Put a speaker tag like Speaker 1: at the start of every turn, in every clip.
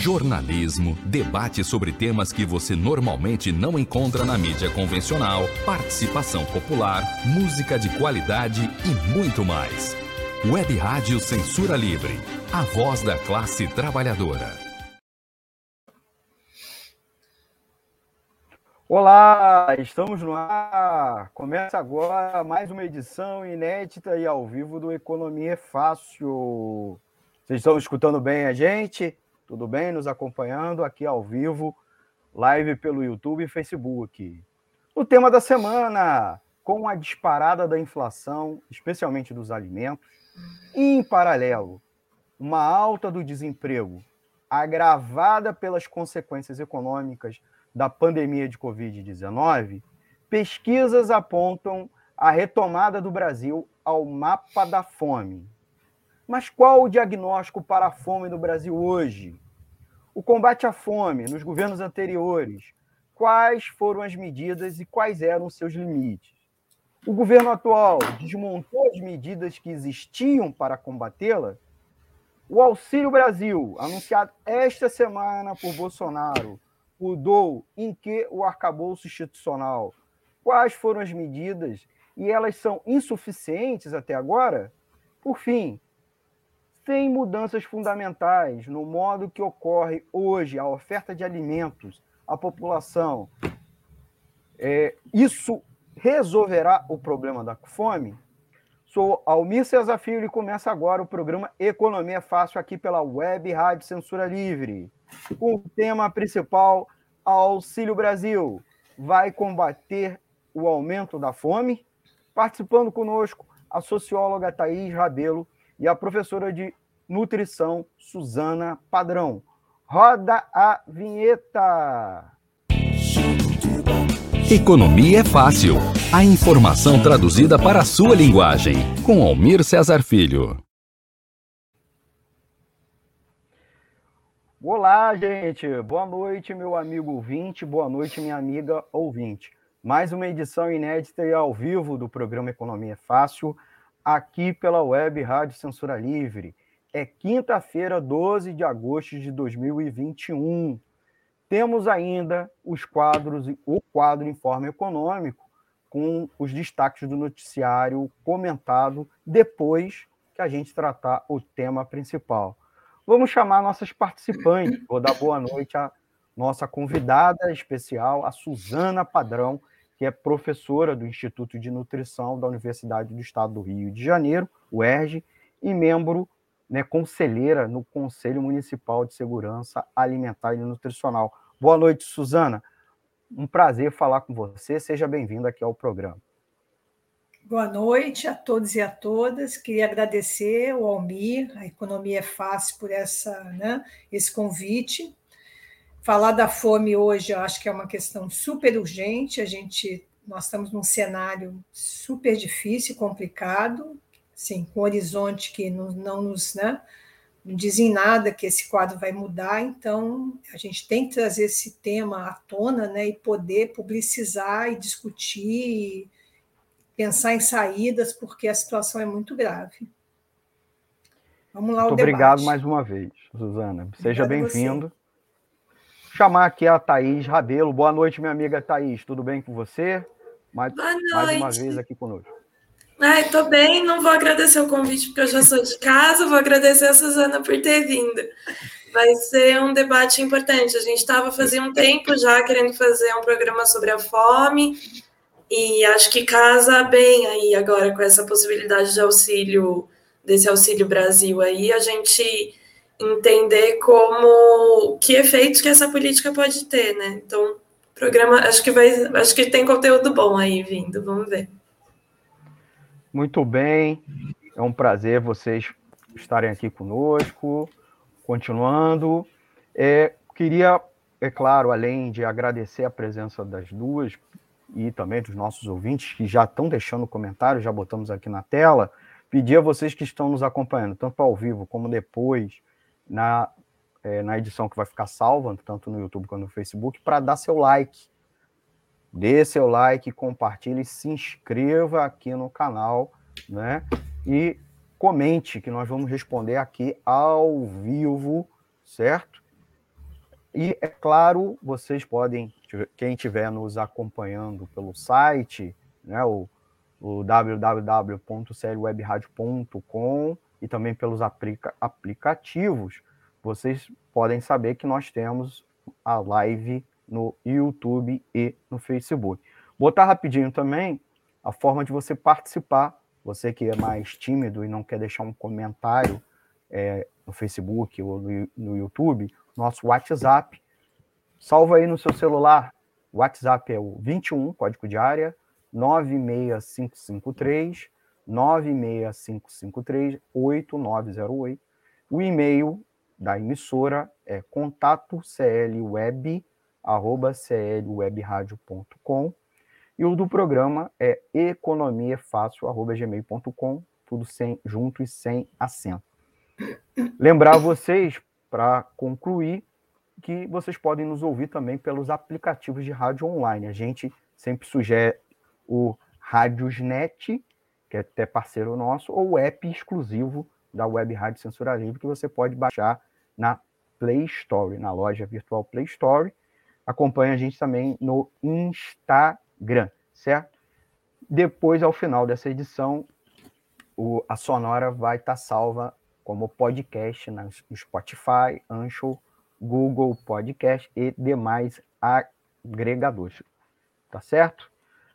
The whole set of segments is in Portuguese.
Speaker 1: jornalismo, debate sobre temas que você normalmente não encontra na mídia convencional, participação popular, música de qualidade e muito mais. Web Rádio Censura Livre, a voz da classe trabalhadora.
Speaker 2: Olá, estamos no ar. Começa agora mais uma edição inédita e ao vivo do Economia é Fácil. Vocês estão escutando bem a gente? Tudo bem? Nos acompanhando aqui ao vivo, live pelo YouTube e Facebook. O tema da semana, com a disparada da inflação, especialmente dos alimentos, e, em paralelo, uma alta do desemprego agravada pelas consequências econômicas da pandemia de Covid-19, pesquisas apontam a retomada do Brasil ao mapa da fome. Mas qual o diagnóstico para a fome no Brasil hoje? O combate à fome nos governos anteriores, quais foram as medidas e quais eram os seus limites? O governo atual desmontou as medidas que existiam para combatê-la? O Auxílio Brasil, anunciado esta semana por Bolsonaro, mudou em que o arcabouço institucional? Quais foram as medidas e elas são insuficientes até agora? Por fim, sem mudanças fundamentais no modo que ocorre hoje a oferta de alimentos à população, é, isso resolverá o problema da fome? Sou Almir Cesar Filho e começa agora o programa Economia Fácil aqui pela Web Rádio Censura Livre. Com o tema principal, Auxílio Brasil vai combater o aumento da fome? Participando conosco a socióloga Thaís Rabelo e a professora de nutrição Suzana Padrão. Roda a vinheta!
Speaker 1: Economia é fácil. A informação traduzida para a sua linguagem. Com Almir Cesar Filho.
Speaker 2: Olá, gente. Boa noite, meu amigo ouvinte. Boa noite, minha amiga ouvinte. Mais uma edição inédita e ao vivo do programa Economia é Fácil, aqui pela web Rádio Censura Livre. É quinta-feira, 12 de agosto de 2021. Temos ainda os quadros, o quadro Informe Econômico, com os destaques do noticiário comentado depois que a gente tratar o tema principal. Vamos chamar nossas participantes. Vou dar boa noite à nossa convidada especial, a Suzana Padrão, que é professora do Instituto de Nutrição da Universidade do Estado do Rio de Janeiro, o ERJ, e membro né, conselheira no Conselho Municipal de Segurança Alimentar e Nutricional. Boa noite, Suzana. Um prazer falar com você. Seja bem-vinda aqui ao programa.
Speaker 3: Boa noite a todos e a todas. Queria agradecer ao Almir, a Economia é Fácil, por essa, né, esse convite. Falar da fome hoje, eu acho que é uma questão super urgente. A gente, nós estamos num cenário super difícil, complicado, sim, com um horizonte que não, não nos né, não dizem nada que esse quadro vai mudar, então a gente tem que trazer esse tema à tona né, e poder publicizar e discutir, e pensar em saídas, porque a situação é muito grave.
Speaker 2: Vamos lá, muito obrigado mais uma vez, Suzana. Seja bem-vindo. Chamar aqui a Thaís Rabelo. Boa noite, minha amiga Thaís. Tudo bem com você? Mais,
Speaker 4: Boa noite.
Speaker 2: mais uma vez aqui conosco.
Speaker 4: Ai, tô bem, não vou agradecer o convite porque eu já sou de casa, vou agradecer a Suzana por ter vindo. Vai ser um debate importante. A gente estava fazendo um tempo já querendo fazer um programa sobre a fome e acho que casa bem aí agora com essa possibilidade de auxílio, desse auxílio Brasil aí, a gente entender como que efeitos que essa política pode ter, né? Então, programa, acho que vai, acho que tem conteúdo bom aí vindo, vamos ver.
Speaker 2: Muito bem, é um prazer vocês estarem aqui conosco. Continuando, é, queria, é claro, além de agradecer a presença das duas e também dos nossos ouvintes que já estão deixando comentários, já botamos aqui na tela, pedir a vocês que estão nos acompanhando, tanto ao vivo como depois, na, é, na edição que vai ficar salva, tanto no YouTube quanto no Facebook, para dar seu like dê seu like, compartilhe, se inscreva aqui no canal, né? E comente, que nós vamos responder aqui ao vivo, certo? E, é claro, vocês podem, quem estiver nos acompanhando pelo site, né, o, o www.clwebradio.com e também pelos aplica aplicativos, vocês podem saber que nós temos a live no YouTube e no Facebook. Botar rapidinho também a forma de você participar. Você que é mais tímido e não quer deixar um comentário é, no Facebook ou no, no YouTube, nosso WhatsApp. Salva aí no seu celular. WhatsApp é o 21, código de área, 96553 96553 8908. O e-mail da emissora é contato clweb, e o do programa é economiafácil.gmail.com, tudo sem, junto e sem acento. Lembrar vocês, para concluir, que vocês podem nos ouvir também pelos aplicativos de rádio online. A gente sempre sugere o Radiosnet, que é até parceiro nosso, ou o app exclusivo da Web Rádio Censura Livre, que você pode baixar na Play Store, na loja virtual Play Store. Acompanhe a gente também no Instagram certo? Depois, ao final dessa edição, o, a sonora vai estar tá salva como podcast no Spotify, Anchor, Google Podcast e demais agregadores. Tá certo?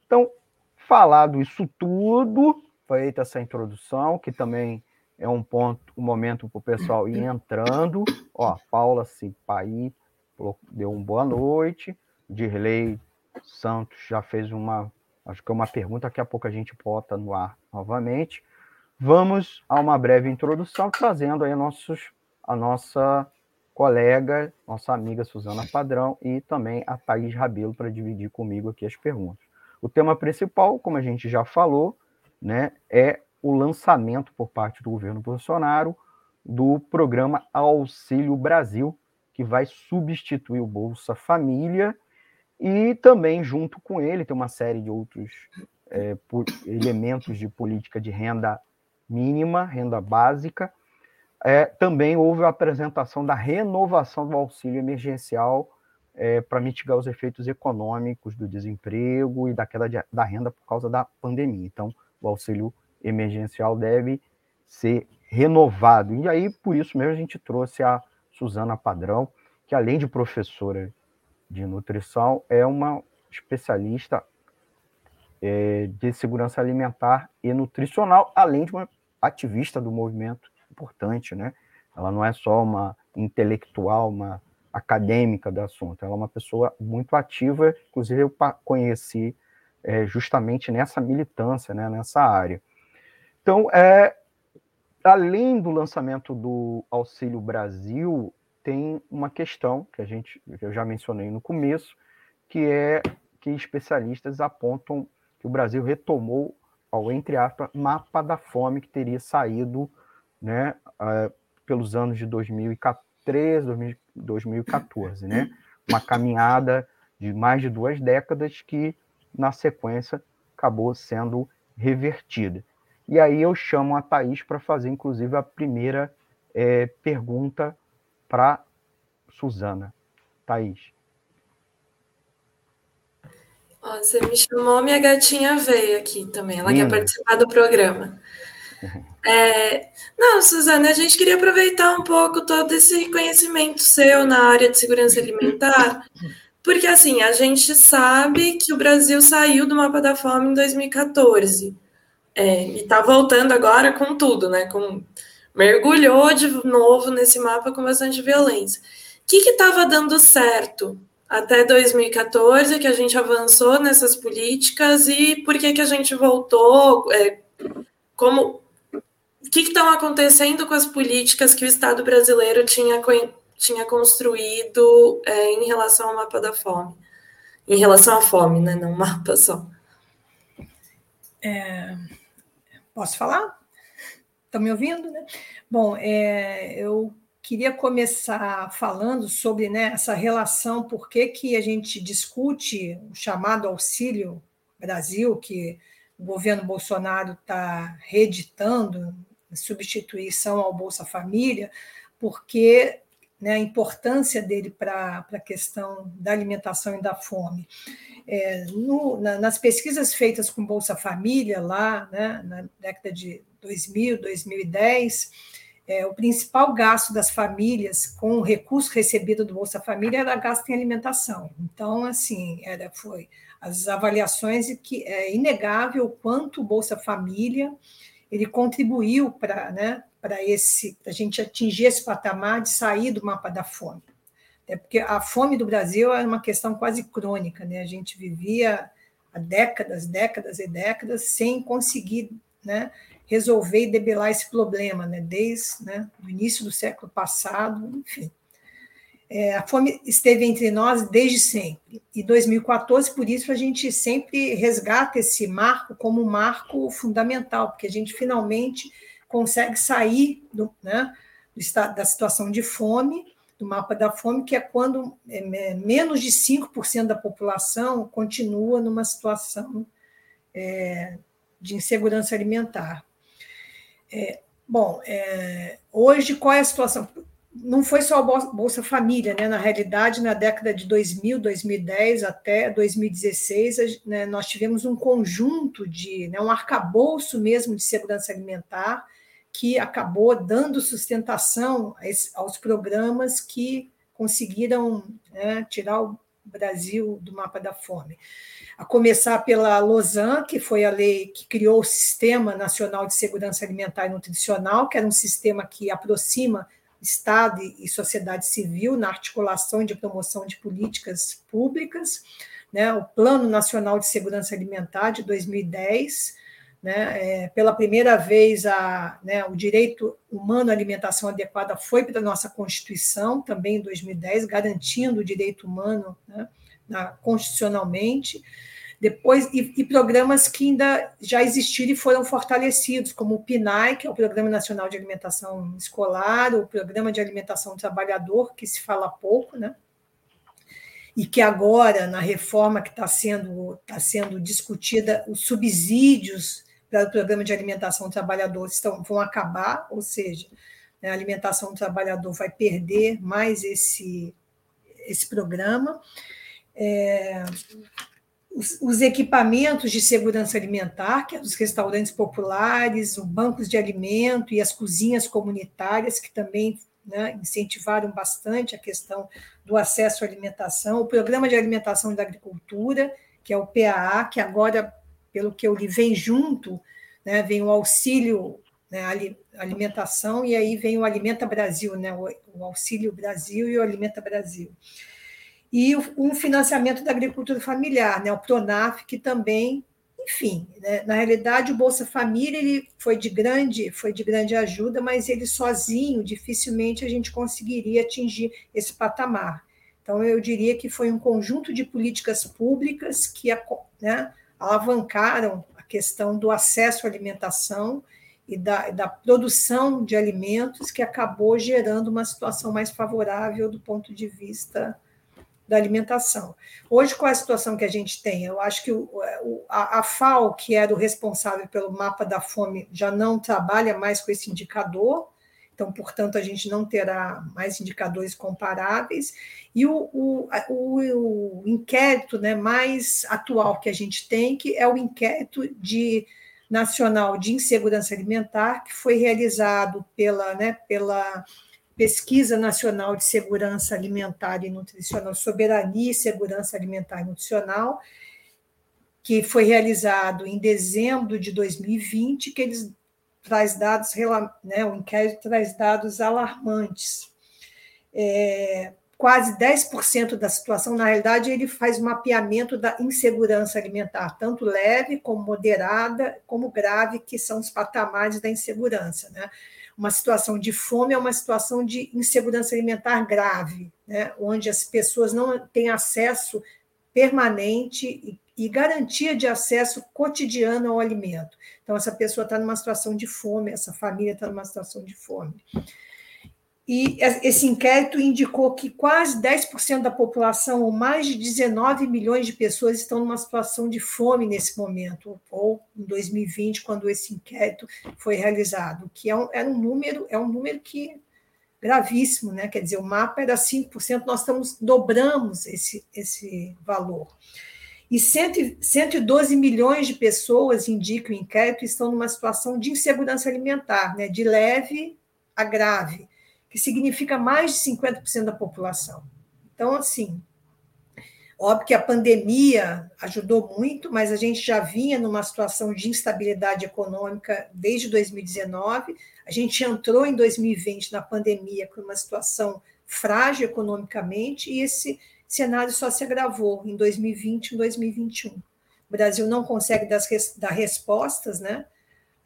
Speaker 2: Então, falado isso tudo, feita essa introdução, que também é um ponto, um momento para o pessoal ir entrando. Ó, Paula Cipai deu uma boa noite. Dirley Santos já fez uma, acho que é uma pergunta, daqui a pouco a gente bota no ar novamente. Vamos a uma breve introdução, trazendo aí nossos, a nossa colega, nossa amiga Suzana Padrão e também a Thaís Rabelo para dividir comigo aqui as perguntas. O tema principal, como a gente já falou, né, é o lançamento por parte do governo Bolsonaro do programa Auxílio Brasil, que vai substituir o Bolsa Família e também, junto com ele, tem uma série de outros é, elementos de política de renda mínima, renda básica. É, também houve a apresentação da renovação do auxílio emergencial é, para mitigar os efeitos econômicos do desemprego e da queda de, da renda por causa da pandemia. Então, o auxílio emergencial deve ser renovado. E aí, por isso mesmo, a gente trouxe a Suzana Padrão, que além de professora de nutrição, é uma especialista é, de segurança alimentar e nutricional, além de uma ativista do movimento importante, né? Ela não é só uma intelectual, uma acadêmica do assunto, ela é uma pessoa muito ativa, inclusive eu conheci é, justamente nessa militância, né, nessa área. Então, é, além do lançamento do Auxílio Brasil, tem uma questão que a gente que eu já mencionei no começo, que é que especialistas apontam que o Brasil retomou ao entre aspas mapa da fome que teria saído, né, uh, pelos anos de 2013, 2014, né? Uma caminhada de mais de duas décadas que na sequência acabou sendo revertida. E aí eu chamo a Thaís para fazer, inclusive, a primeira é, pergunta para Suzana. Thaís.
Speaker 4: Ó, você me chamou, minha gatinha veio aqui também. Ela quer participar do programa. É, não, Suzana, a gente queria aproveitar um pouco todo esse conhecimento seu na área de segurança alimentar, porque assim, a gente sabe que o Brasil saiu do mapa da fome em 2014 é, e está voltando agora com tudo, né? Com mergulhou de novo nesse mapa com bastante violência. O que estava dando certo até 2014, que a gente avançou nessas políticas e por que, que a gente voltou? É, como o que estão acontecendo com as políticas que o Estado brasileiro tinha, tinha construído é, em relação ao mapa da fome? Em relação à fome, né? Não mapa só.
Speaker 3: É, posso falar? Estão me ouvindo, né? Bom, é, eu queria começar falando sobre né, essa relação, por que, que a gente discute o chamado Auxílio Brasil, que o governo Bolsonaro está reeditando, substituição ao Bolsa Família, porque né, a importância dele para a questão da alimentação e da fome. É, no, na, nas pesquisas feitas com Bolsa Família, lá né, na década de 2000, 2010, é, o principal gasto das famílias com o recurso recebido do Bolsa Família era gasto em alimentação. Então, assim, era, foi as avaliações e que é inegável o quanto o Bolsa Família ele contribuiu para né, para esse a gente atingir esse patamar de sair do mapa da fome. É porque a fome do Brasil era uma questão quase crônica, né? A gente vivia há décadas, décadas e décadas sem conseguir, né, resolver e debelar esse problema, né? Desde né, o início do século passado, enfim. É, a fome esteve entre nós desde sempre. E 2014, por isso, a gente sempre resgata esse marco como um marco fundamental, porque a gente finalmente consegue sair do, né, da situação de fome, do mapa da fome, que é quando é, menos de 5% da população continua numa situação é, de insegurança alimentar. É, bom, é, hoje qual é a situação? Não foi só a Bolsa Família, né? na realidade, na década de 2000, 2010 até 2016, né, nós tivemos um conjunto de, né, um arcabouço mesmo de segurança alimentar que acabou dando sustentação aos programas que conseguiram né, tirar o Brasil do mapa da fome a começar pela Lausanne, que foi a lei que criou o Sistema Nacional de Segurança Alimentar e Nutricional, que era um sistema que aproxima Estado e sociedade civil na articulação de promoção de políticas públicas, né? o Plano Nacional de Segurança Alimentar de 2010, né? É, pela primeira vez a, né, o direito humano à alimentação adequada foi para a nossa Constituição, também em 2010, garantindo o direito humano né, na, constitucionalmente depois e, e, programas que ainda já existiram e foram fortalecidos, como o PNAE, que é o Programa Nacional de Alimentação Escolar, o Programa de Alimentação do Trabalhador, que se fala pouco, né? E que agora, na reforma que está sendo, tá sendo discutida, os subsídios para o Programa de Alimentação do Trabalhador estão, vão acabar, ou seja, né, a alimentação do trabalhador vai perder mais esse, esse programa. É, os, os, equipamentos de segurança alimentar, que é os restaurantes populares, os bancos de alimento e as cozinhas comunitárias, que também né, incentivaram bastante a questão do acesso à alimentação, o Programa de Alimentação da Agricultura, que é o PAA, que agora, pelo que eu li, vem junto, né, vem o auxílio né, alimentação, e aí vem o Alimenta Brasil, né, o, o Auxílio Brasil e o Alimenta Brasil e um financiamento da agricultura familiar, né, o Pronaf, que também, enfim, né, na realidade o Bolsa Família ele foi de grande, foi de grande ajuda, mas ele sozinho dificilmente a gente conseguiria atingir esse patamar. Então eu diria que foi um conjunto de políticas públicas que né, alavancaram a questão do acesso à alimentação e da, da, produção de alimentos que acabou gerando uma situação mais favorável do ponto de vista da alimentação. Hoje, qual é a situação que a gente tem? Eu acho que o, a, a FAO, que era o responsável pelo mapa da fome, já não trabalha mais com esse indicador, então, portanto, a gente não terá mais indicadores comparáveis. E o, o, inquérito né, mais atual que a gente tem, que é o inquérito de nacional de insegurança alimentar, que foi realizado pela, né, pela Pesquisa Nacional de Segurança Alimentar e Nutricional, Soberania e Segurança Alimentar e Nutricional, que foi realizado em dezembro de 2020, que eles traz dados, né, o inquérito traz dados alarmantes. É, quase 10% da situação, na realidade, ele faz mapeamento da insegurança alimentar, tanto leve como moderada, como grave, que são os patamares da insegurança. Né? Uma situação de fome é uma situação de insegurança alimentar grave, né? onde as pessoas não têm acesso permanente e, garantia de acesso cotidiano ao alimento. Então, essa pessoa está numa situação de fome, essa família está numa situação de fome. E esse inquérito indicou que quase 10% da população, ou mais de 19 milhões de pessoas, estão numa situação de fome nesse momento, ou em 2020, quando esse inquérito foi realizado, que é um, era um número, é um número que gravíssimo, né? Quer dizer, o mapa era 5%, nós estamos dobramos esse, esse valor. E 100, 112 milhões de pessoas, indica o inquérito, estão numa situação de insegurança alimentar, né? de leve a grave, que significa mais de 50% da população. Então, assim, óbvio que a pandemia ajudou muito, mas a gente já vinha numa situação de instabilidade econômica desde 2019. A gente entrou em 2020 na pandemia com uma situação frágil economicamente e esse cenário só se agravou em 2020 e 2021. O Brasil não consegue dar, respostas né,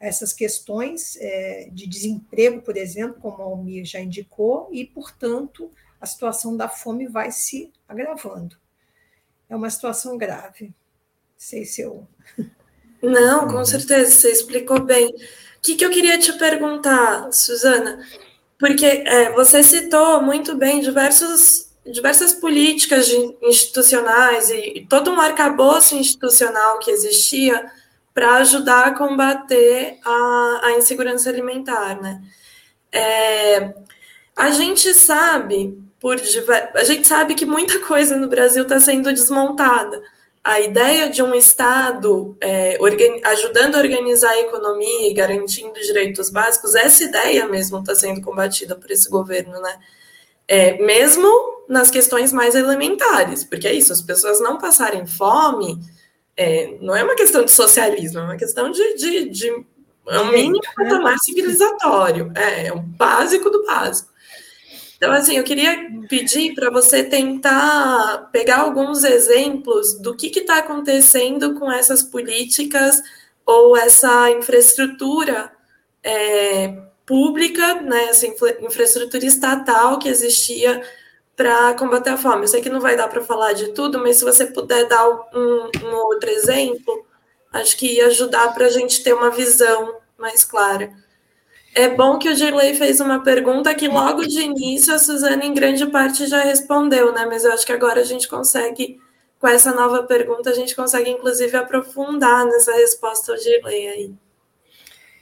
Speaker 3: essas questões é, de desemprego, por exemplo, como a Almir já indicou, e, portanto, a situação da fome vai se agravando. É uma situação grave. Não sei se eu.
Speaker 4: Não, com certeza, você explicou bem. O que, que eu queria te perguntar, Suzana? Porque é, você citou muito bem diversos diversas políticas institucionais e, todo um arcabouço institucional que existia para ajudar a combater a, a insegurança alimentar, né? É, a gente sabe por a gente sabe que muita coisa no Brasil está sendo desmontada. A ideia de um Estado é, ajudando a organizar a economia e garantindo direitos básicos, essa ideia mesmo está sendo combatida por esse governo, né? É, mesmo nas questões mais elementares, porque é isso, as pessoas não passarem fome é, não é uma questão de socialismo, é uma questão de, de, de é um mínimo patamar civilizatório, é, é o básico do básico. Então, assim, eu queria pedir para você tentar pegar alguns exemplos do que está acontecendo com essas políticas ou essa infraestrutura é, pública, né, essa infraestrutura estatal que existia para combater a fome. Eu sei que não vai dar para falar de tudo, mas se você puder dar um, um outro exemplo, acho que ia ajudar para a gente ter uma visão mais clara. É bom que o Dirley fez uma pergunta que logo de início a Suzana, em grande parte, já respondeu, né? Mas eu acho que agora a gente consegue, com essa nova pergunta, a gente consegue, inclusive, aprofundar nessa resposta ao Dirley aí.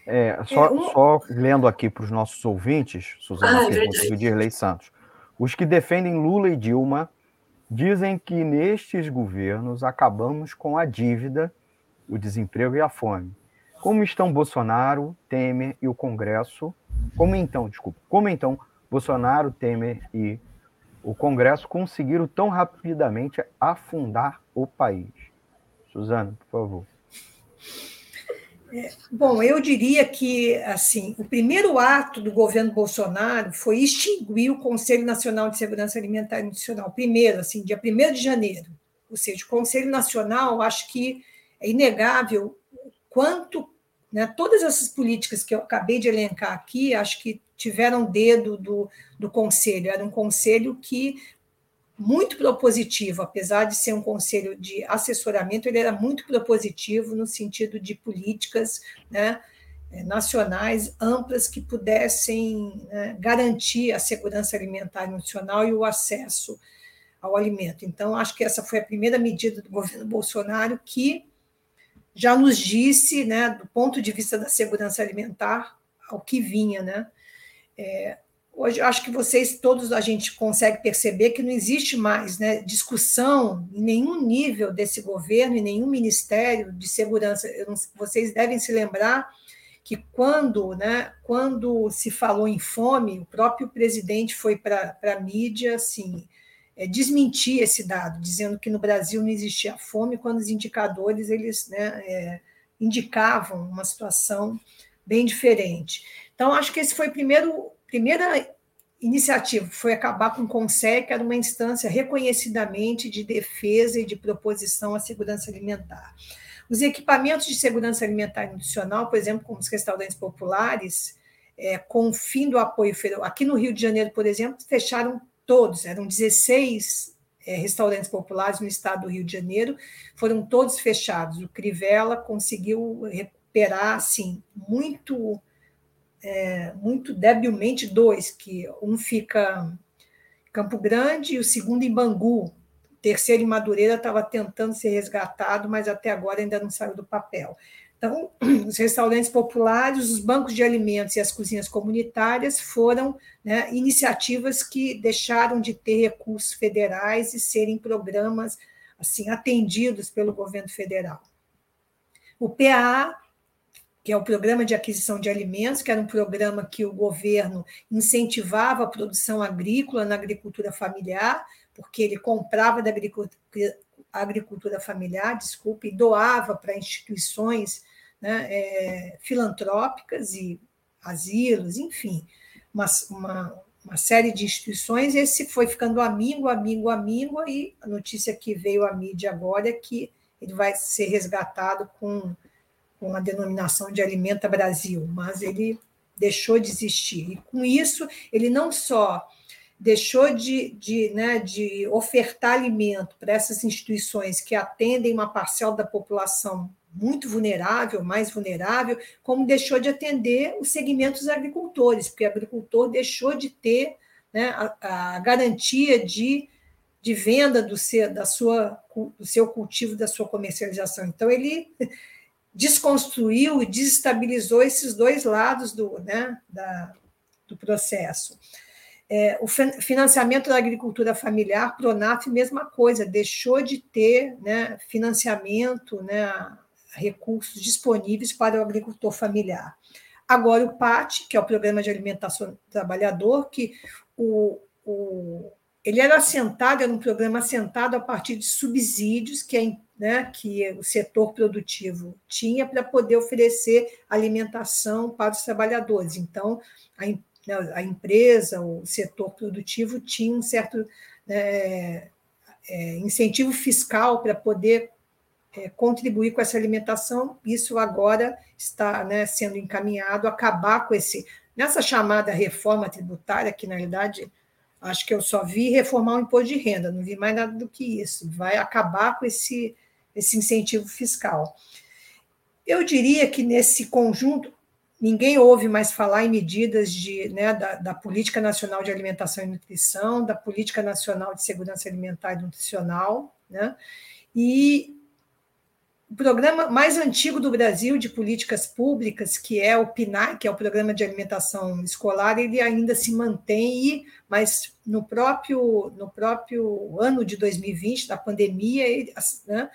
Speaker 2: É, só, é, um... só lendo aqui para os nossos ouvintes, Suzana ah, é do Dirley Santos. Os que defendem Lula e Dilma dizem que nestes governos acabamos com a dívida, o desemprego e a fome. Como estão Bolsonaro, Temer e o Congresso? Como então, desculpa, como então Bolsonaro, Temer e o Congresso conseguiram tão rapidamente afundar o país? Suzana, por favor.
Speaker 3: É, bom, eu diria que assim o primeiro ato do governo Bolsonaro foi extinguir o Conselho Nacional de Segurança Alimentar e Nutricional. Primeiro, assim, dia 1 de janeiro. Ou seja, o Conselho Nacional, acho que é inegável quanto né, todas essas políticas que eu acabei de elencar aqui, acho que tiveram dedo do, do conselho. Era um conselho que muito propositivo, apesar de ser um conselho de assessoramento, ele era muito propositivo no sentido de políticas né, eh, nacionais amplas que pudessem né, garantir a segurança alimentar nutricional e o acesso ao alimento. Então, acho que essa foi a primeira medida do governo Bolsonaro que já nos disse, né, do ponto de vista da segurança alimentar, ao que vinha, né? É, hoje acho que vocês todos a gente consegue perceber que não existe mais né, discussão em nenhum nível desse governo, em nenhum ministério de segurança. Não, vocês devem se lembrar que quando, né, quando se falou em fome, o próprio presidente foi para a mídia assim, é, desmentir esse dado, dizendo que no Brasil não existia fome, quando os indicadores eles né, é, indicavam uma situação bem diferente. Então, acho que esse foi o primeiro primeira iniciativa foi acabar com o CONSEC, que era uma instância reconhecidamente de defesa e de proposição à segurança alimentar. Os equipamentos de segurança alimentar e nutricional, por exemplo, como os restaurantes populares, é, com o fim do apoio aqui no Rio de Janeiro, por exemplo, fecharam todos, eram 16 é, restaurantes populares no estado do Rio de Janeiro, foram todos fechados. O Crivella conseguiu recuperar assim muito é, muito debilmente dois, que um fica em Campo Grande e o segundo em Bangu. O terceiro em Madureira estava tentando ser resgatado, mas até agora ainda não saiu do papel. Então, os restaurantes populares, os bancos de alimentos e as cozinhas comunitárias foram né, iniciativas que deixaram de ter recursos federais e serem programas assim atendidos pelo governo federal. O PA, que é o Programa de Aquisição de Alimentos, que era um programa que o governo incentivava a produção agrícola na agricultura familiar, porque ele comprava da agricultura, familiar, desculpe, e doava para instituições né, é, filantrópicas e asilos, enfim, uma, uma, uma, série de instituições. Esse foi ficando amigo, amigo, amigo, e a notícia que veio à mídia agora é que ele vai ser resgatado com, com a denominação de Alimenta Brasil, mas ele deixou de existir. E com isso, ele não só deixou de, de, né, de ofertar alimento para essas instituições que atendem uma parcela da população muito vulnerável, mais vulnerável, como deixou de atender os segmentos dos agricultores, porque o agricultor deixou de ter né, a, a, garantia de, de venda do seu, da sua, do seu cultivo, da sua comercialização. Então, ele desconstruiu e desestabilizou esses dois lados do, né, da, do processo. É, o financiamento da agricultura familiar, Pronaf, mesma coisa, deixou de ter né, financiamento, né, recursos disponíveis para o agricultor familiar. Agora, o PAT, que é o Programa de Alimentação do Trabalhador, que o, o, ele era assentado, era um programa assentado a partir de subsídios que, a, né, que o setor produtivo tinha para poder oferecer alimentação para os trabalhadores. Então, a, né, a empresa, o setor produtivo tinha um certo é, é, incentivo fiscal para poder é, contribuir com essa alimentação. Isso agora está né, sendo encaminhado, acabar com esse. Nessa chamada reforma tributária, que na realidade acho que eu só vi reformar o imposto de renda, não vi mais nada do que isso. Vai acabar com esse, esse incentivo fiscal. Eu diria que nesse conjunto, ninguém ouve mais falar em medidas de, né, da, da, Política Nacional de Alimentação e Nutrição, da Política Nacional de Segurança Alimentar e Nutricional, né? E o programa mais antigo do Brasil de políticas públicas, que é o PNAE, que é o Programa de Alimentação Escolar, ele ainda se mantém, mas no próprio, no próprio ano de 2020, da pandemia, ele, né,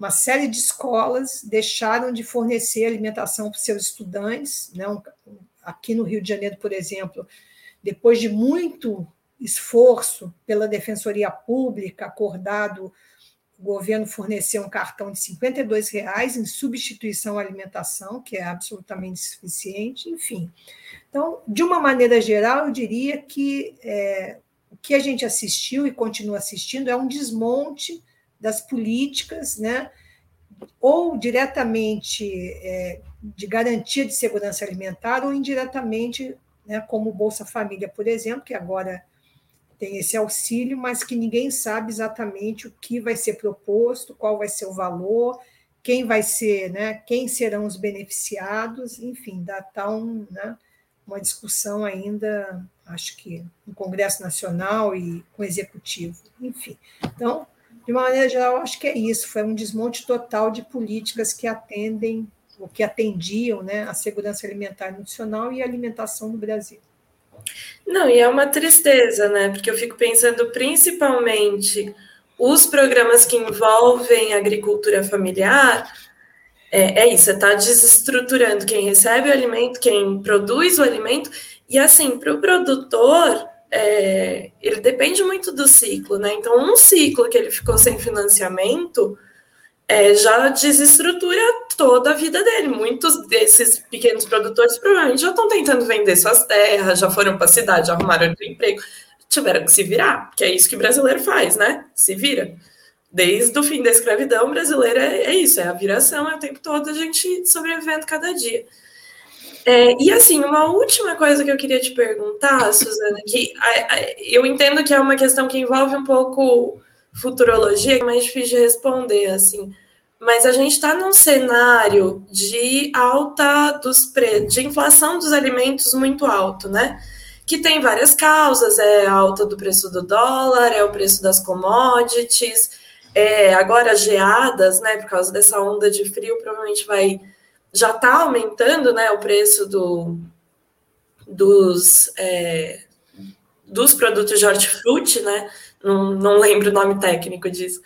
Speaker 3: uma série de escolas deixaram de fornecer alimentação para seus estudantes. Né? Aqui no Rio de Janeiro, por exemplo, depois de muito esforço pela Defensoria Pública, acordado o governo forneceu um cartão de 52 reais em substituição à alimentação, que é absolutamente suficiente, enfim. Então, de uma maneira geral, eu diria que é, o que a gente assistiu e continua assistindo é um desmonte das políticas, né, ou diretamente é, de garantia de segurança alimentar, ou indiretamente, né, como Bolsa Família, por exemplo, que agora tem esse auxílio, mas que ninguém sabe exatamente o que vai ser proposto, qual vai ser o valor, quem vai ser, né, quem serão os beneficiados, enfim, dá tá um, né, uma discussão ainda, acho que no Congresso Nacional e com o Executivo, enfim. Então, de uma maneira geral, acho que é isso, foi um desmonte total de políticas que atendem, ou que atendiam né, a segurança alimentar e nutricional e a alimentação no Brasil.
Speaker 4: Não, e é uma tristeza, né? Porque eu fico pensando principalmente os programas que envolvem agricultura familiar. É, é isso, você está desestruturando quem recebe o alimento, quem produz o alimento, e assim, para o produtor, é, ele depende muito do ciclo, né? Então, um ciclo que ele ficou sem financiamento é, já desestrutura toda a vida dele. Muitos desses pequenos produtores provavelmente já estão tentando vender suas terras, já foram para a cidade, arrumaram outro emprego, tiveram que se virar, que é isso que brasileiro faz, né? Se vira. Desde o fim da escravidão, brasileira é, é isso, é a viração, é o tempo todo a gente sobrevivendo cada dia. É, e assim, uma última coisa que eu queria te perguntar, Suzana, que a, a, eu entendo que é uma questão que envolve um pouco futurologia, é mais difícil de responder, assim. Mas a gente está num cenário de alta dos preços, de inflação dos alimentos muito alto, né? Que tem várias causas, é a alta do preço do dólar, é o preço das commodities, é agora geadas, né? Por causa dessa onda de frio, provavelmente vai já está aumentando né, o preço do, dos, é, dos produtos de hortifruti, né? Não, não lembro o nome técnico disso.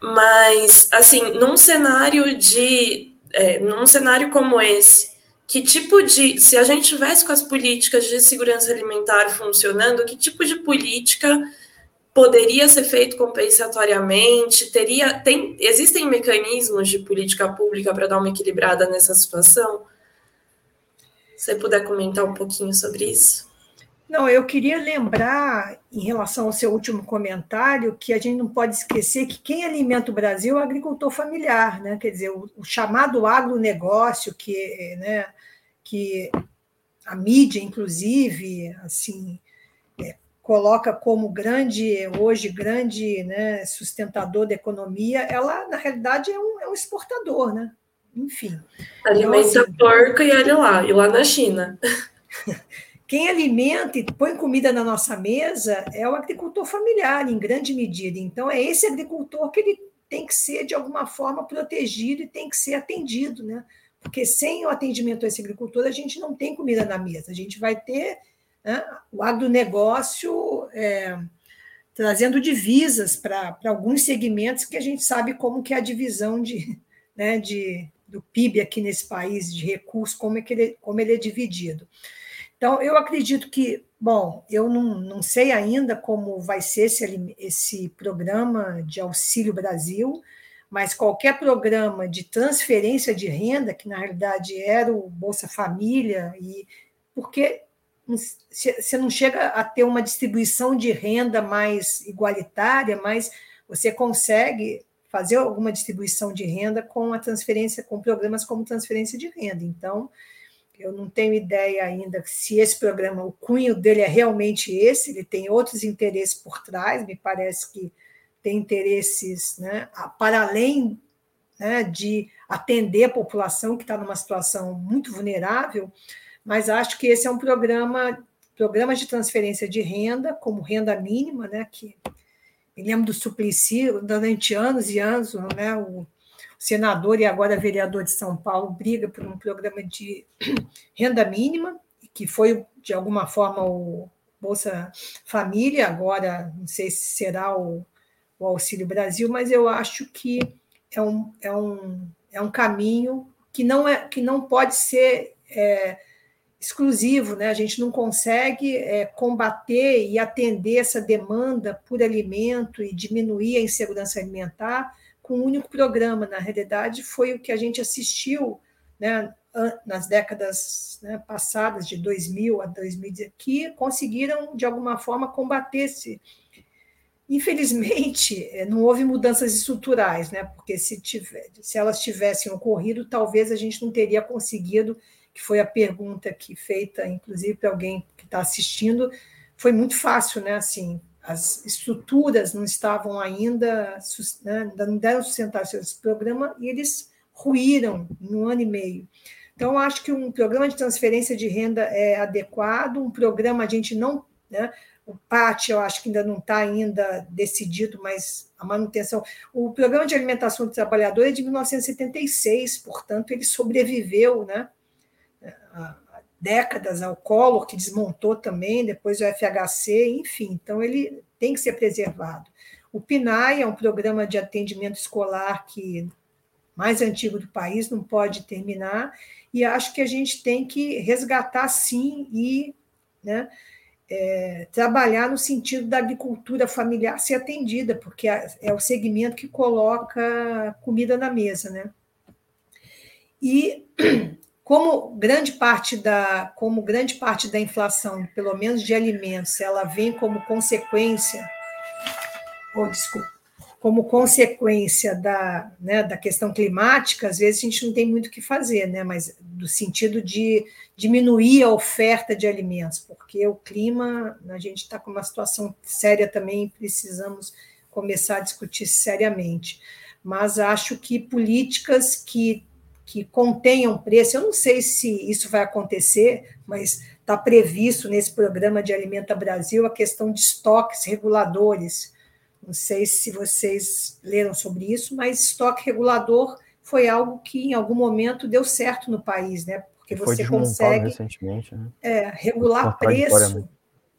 Speaker 4: Mas, assim, num cenário de. É, num cenário como esse, que tipo de. Se a gente tivesse com as políticas de segurança alimentar funcionando, que tipo de política poderia ser feito compensatoriamente? Teria, tem, existem mecanismos de política pública para dar uma equilibrada nessa situação? Se você puder comentar um pouquinho sobre isso.
Speaker 3: Não, eu queria lembrar, em relação ao seu último comentário, que a gente não pode esquecer que quem alimenta o Brasil é o agricultor familiar, né? quer dizer, o, chamado agronegócio, que, né, que a mídia, inclusive, assim, coloca como grande, hoje, grande né, sustentador da economia, ela, na realidade, é um, é um exportador, né? Enfim.
Speaker 4: Alimenta então, assim, porco e olha lá, e lá na China.
Speaker 3: Quem alimenta e põe comida na nossa mesa é o agricultor familiar, em grande medida. Então, é esse agricultor que ele tem que ser, de alguma forma, protegido e tem que ser atendido, né? Porque sem o atendimento a esse agricultor, a gente não tem comida na mesa. A gente vai ter né? o agronegócio é, trazendo divisas para alguns segmentos que a gente sabe como que é a divisão de, né, de, do PIB aqui nesse país, de recursos, como, é que ele, como ele é dividido. Então, eu acredito que, bom, eu não, não sei ainda como vai ser esse, esse programa de Auxílio Brasil, mas qualquer programa de transferência de renda, que na realidade era o Bolsa Família, e porque você não chega a ter uma distribuição de renda mais igualitária, mas você consegue fazer alguma distribuição de renda com a transferência, com programas como transferência de renda. Então, eu não tenho ideia ainda se esse programa, o cunho dele é realmente esse, ele tem outros interesses por trás, me parece que tem interesses né, para além né, de atender a população que está numa situação muito vulnerável, mas acho que esse é um programa, programa de transferência de renda, como renda mínima, né, que me lembro do Suplicy, durante anos e anos, né, o senador e agora vereador de São Paulo briga por um programa de renda mínima, que foi, de alguma forma, o Bolsa Família, agora não sei se será o, o Auxílio Brasil, mas eu acho que é um, é um, é um caminho que não, é, que não pode ser é, exclusivo, né? A gente não consegue é, combater e atender essa demanda por alimento e diminuir a insegurança alimentar com um único programa. Na realidade, foi o que a gente assistiu né, nas décadas né, passadas, de 2000 a 2010, que conseguiram, de alguma forma, combater esse. Infelizmente, é, não houve mudanças estruturais, né? porque se, tiver, se elas tivessem ocorrido, talvez a gente não teria conseguido que foi a pergunta que feita, inclusive, para alguém que está assistindo, foi muito fácil, né? Assim, as estruturas não estavam ainda, né, não deram sustentar esse programa e eles ruíram um ano e meio. Então, acho que um programa de transferência de renda é adequado, um programa a gente não, né, o PAT eu acho que ainda não está ainda decidido, mas a manutenção. O programa de alimentação do trabalhador é de 1976, portanto, ele sobreviveu, né? Décadas ao Collor, que desmontou também, depois o FHC, enfim, então ele tem que ser preservado. O PNAE é um programa de atendimento escolar que mais antigo do país, não pode terminar, e acho que a gente tem que resgatar sim e né, é, trabalhar no sentido da agricultura familiar ser atendida, porque é, é o segmento que coloca comida na mesa, né? E como grande parte da como grande parte da inflação, pelo menos de alimentos, ela vem como consequência ou desculpa, como consequência da, né, da questão climática, às vezes a gente não tem muito o que fazer, né, mas do sentido de diminuir a oferta de alimentos, porque o clima, a gente está com uma situação séria também, precisamos começar a discutir seriamente. Mas acho que políticas que que contenham preço. Eu não sei se isso vai acontecer, mas está previsto nesse programa de Alimenta Brasil a questão de estoques reguladores. Não sei se vocês leram sobre isso, mas estoque regulador foi algo que em algum momento deu certo no país, né? Porque você consegue
Speaker 2: né?
Speaker 3: é, regular preço.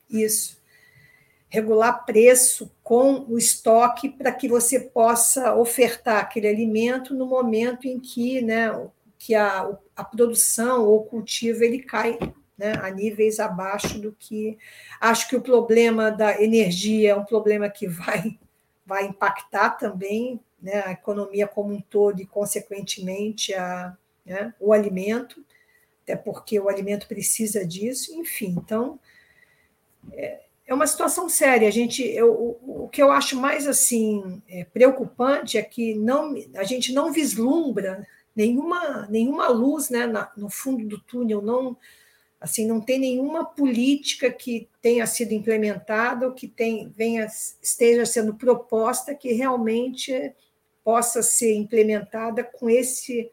Speaker 3: Isso. Regular preço com o estoque para que você possa ofertar aquele alimento no momento em que, né, que a, a produção ou cultivo ele cai né, a níveis abaixo do que. Acho que o problema da energia é um problema que vai, vai impactar também né, a economia como um todo e, consequentemente, a, né, o alimento, até porque o alimento precisa disso, enfim. Então, é, é uma situação séria. A gente, eu, o, que eu acho mais assim é, preocupante é que não, a gente não vislumbra nenhuma, nenhuma luz né, na, no fundo do túnel, não Assim, não tem nenhuma política que tenha sido implementada ou que tem, venha, esteja sendo proposta que realmente possa ser implementada com esse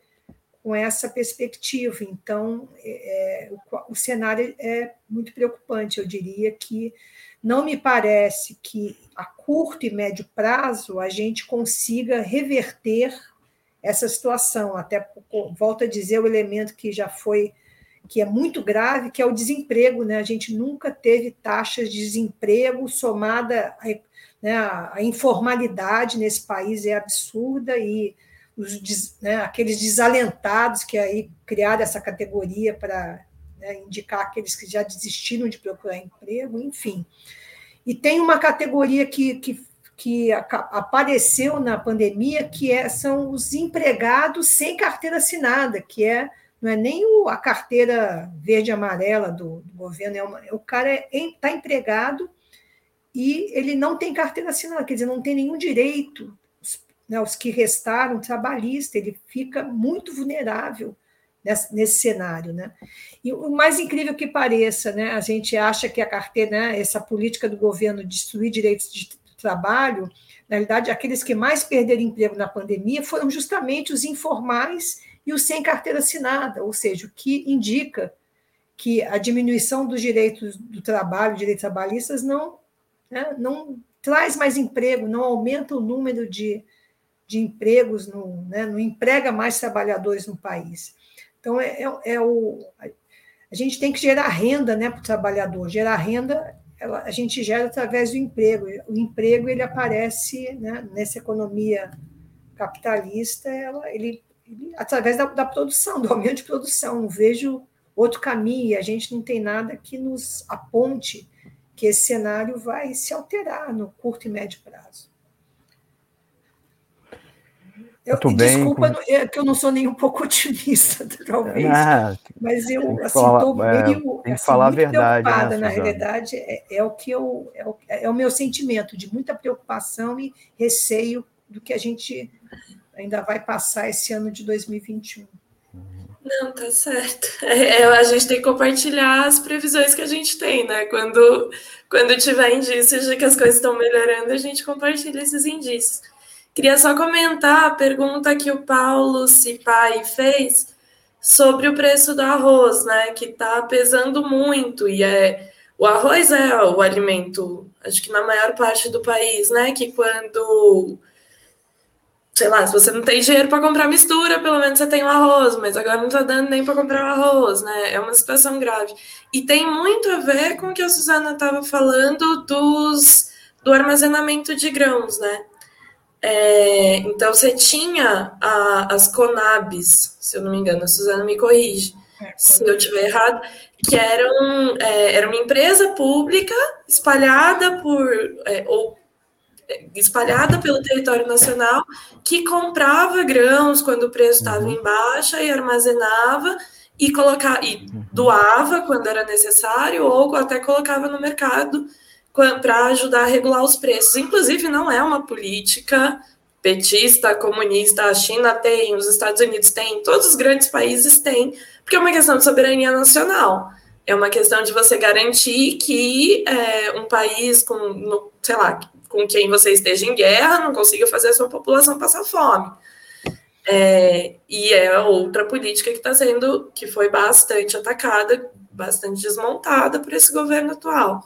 Speaker 3: com essa perspectiva. Então, é, o, o, cenário é muito preocupante. Eu diria que não me parece que a curto e médio prazo a gente consiga reverter essa situação. Até volto a dizer o elemento que já foi que é muito grave, que é o desemprego. Né? A gente nunca teve taxas de desemprego somada à, né, à informalidade nesse país, é absurda, e os, né, aqueles desalentados que aí criaram essa categoria para né, indicar aqueles que já desistiram de procurar emprego, enfim. E tem uma categoria que, que, que apareceu na pandemia, que é, são os empregados sem carteira assinada, que é não é nem o, a carteira verde amarela do, do governo, é uma, o cara está é, tá empregado e ele não tem carteira assinada, quer dizer, não tem nenhum direito, né, os que restaram trabalhista, ele fica muito vulnerável nesse, nesse, cenário. Né? E o mais incrível que pareça, né, a gente acha que a carteira, né, essa política do governo de destruir direitos de trabalho, na realidade, aqueles que mais perderam emprego na pandemia foram justamente os informais e o sem carteira assinada, ou seja, o que indica que a diminuição dos direitos do trabalho, direitos trabalhistas, não, né, não traz mais emprego, não aumenta o número de, de empregos, no, né, não emprega mais trabalhadores no país. Então, é, é, é o, a gente tem que gerar renda né, para o trabalhador. Gerar renda ela, a gente gera através do emprego. O emprego ele aparece né, nessa economia capitalista, ela, ele através da, da, produção, do aumento de produção. Não vejo outro caminho e a gente não tem nada que nos aponte que esse cenário vai se alterar no curto e médio prazo. Eu, Muito bem. Desculpa com... é que eu não sou nem um pouco otimista, talvez. Ah, mas eu estou assim, meio
Speaker 2: tem que assim, falar a verdade,
Speaker 3: preocupada, né, na realidade, é, é, o que eu é o, é o meu sentimento de muita preocupação e receio do que a gente ainda vai passar esse ano de 2021.
Speaker 4: Não, tá certo. É, é, a gente tem que compartilhar as previsões que a gente tem, né? Quando, quando tiver indícios de que as coisas estão melhorando, a gente compartilha esses indícios. Queria só comentar a pergunta que o Paulo Cipai fez sobre o preço do arroz, né? Que está pesando muito e é o arroz é o alimento, acho que na maior parte do país, né? Que quando sei lá, se você não tem dinheiro para comprar mistura, pelo menos você tem o arroz, mas agora não está dando nem para comprar o arroz, né? É uma situação grave. E tem muito a ver com o que a Suzana estava falando dos, do armazenamento de grãos, né? É, então você tinha a, as Conabs, se eu não me engano, a Suzana me corrige, é, se eu estiver errado, que eram, é, era uma empresa pública espalhada por, é, ou espalhada pelo território nacional, que comprava grãos quando o preço estava uhum. em baixa e armazenava e colocava e uhum. doava quando era necessário ou até colocava no mercado para ajudar a regular os preços. Inclusive, não é uma política petista, comunista, a China tem, os Estados Unidos têm, todos os grandes países têm, porque é uma questão de soberania nacional. É uma questão de você garantir que é, um país com, no, sei lá, com quem você esteja em guerra não consiga fazer a sua população passar fome. É, e é outra política que está sendo, que foi bastante atacada, bastante desmontada por esse governo atual.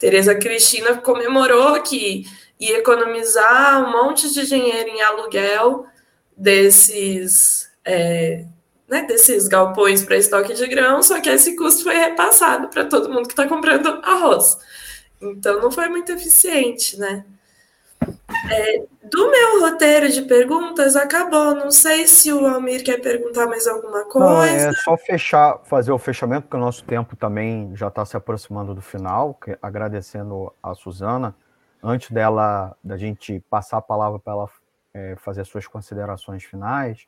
Speaker 4: Tereza Cristina comemorou que ia economizar um monte de dinheiro em aluguel desses, é, né, desses galpões para estoque de grão, só que esse custo foi repassado para todo mundo que está comprando arroz. Então não foi muito eficiente, né? É, do meu roteiro de perguntas acabou. Não sei se o Almir quer perguntar mais alguma coisa. Não,
Speaker 2: é só fechar, fazer o fechamento, porque o nosso tempo também já está se aproximando do final. Que, agradecendo a Suzana, antes dela da gente passar a palavra para ela é, fazer as suas considerações finais,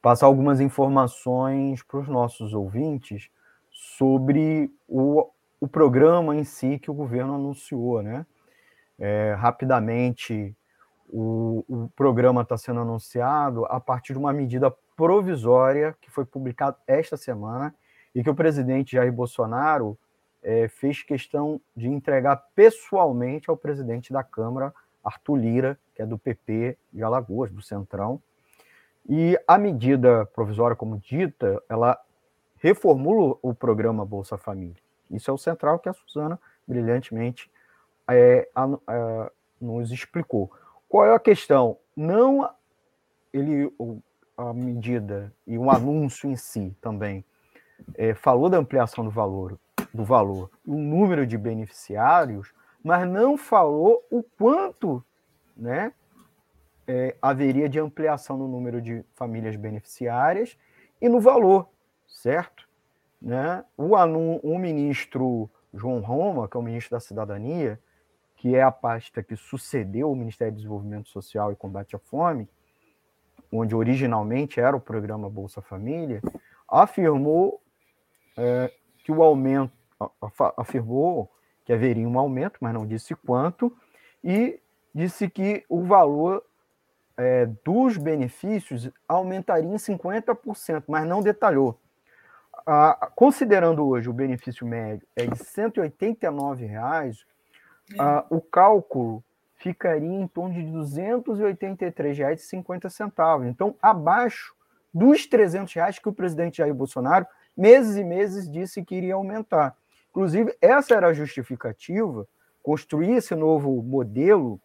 Speaker 2: passar algumas informações para os nossos ouvintes sobre o, o programa em si que o governo anunciou, né? É, rapidamente, o, o programa está sendo anunciado a partir de uma medida provisória que foi publicada esta semana e que o presidente Jair Bolsonaro é, fez questão de entregar pessoalmente ao presidente da Câmara, Arthur Lira, que é do PP de Alagoas, do Centrão. E a medida provisória, como dita, ela reformula o programa Bolsa Família. Isso é o central que a Suzana brilhantemente é, a, a, nos explicou. Qual é a questão? Não ele a medida e o anúncio em si também é, falou da ampliação do valor, do valor, o número de beneficiários, mas não falou o quanto, né, é, haveria de ampliação no número de famílias beneficiárias e no valor, certo? Né? O, o ministro João Roma, que é o ministro da Cidadania, que é a pasta que sucedeu o Ministério do Desenvolvimento Social e Combate à Fome, onde originalmente era o programa Bolsa Família, afirmou é, que o aumento, afirmou que haveria um aumento, mas não disse quanto, e disse que o valor é, dos benefícios aumentaria em 50%, mas não detalhou. Ah, considerando hoje o benefício médio é de 189 reais, ah, o cálculo ficaria em torno de R$ 283,50. Então, abaixo dos 300 reais que o presidente Jair Bolsonaro, meses e meses, disse que iria aumentar. Inclusive, essa era a justificativa, construir esse novo modelo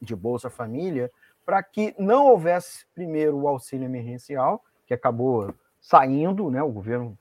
Speaker 2: de Bolsa Família, para que não houvesse primeiro o auxílio emergencial, que acabou saindo, né? o governo,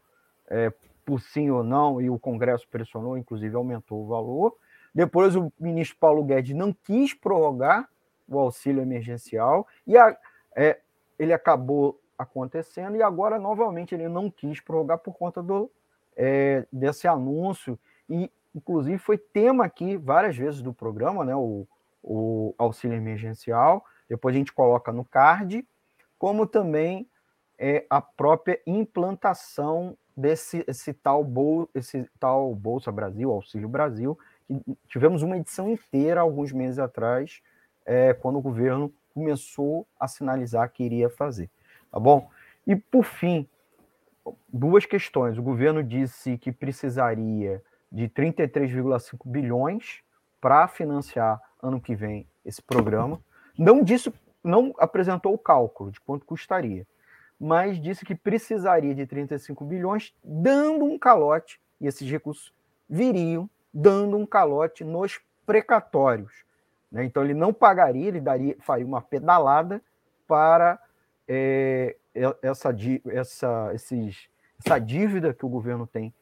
Speaker 2: é, por sim ou não, e o Congresso pressionou, inclusive aumentou o valor, depois o ministro Paulo Guedes não quis prorrogar o auxílio emergencial e a, é, ele acabou acontecendo e agora novamente ele não quis prorrogar por conta do, é, desse anúncio e inclusive foi tema aqui várias vezes do programa, né, o, o auxílio emergencial. Depois a gente coloca no card, como também é, a própria implantação desse esse tal, bol, esse tal Bolsa Brasil, Auxílio Brasil, tivemos uma edição inteira alguns meses atrás, é, quando o governo começou a sinalizar que iria fazer. Tá bom? E por fim, duas questões. O governo disse que precisaria de 33,5 bilhões para financiar ano que vem esse programa. Não disse, não apresentou o cálculo de quanto custaria, mas disse que precisaria de 35 bilhões, dando um calote, e esses recursos viriam dando um calote nos precatórios. Né? Então, ele não pagaria, ele daria, faria uma pedalada para é, essa, essa, esses, essa dívida que o governo tem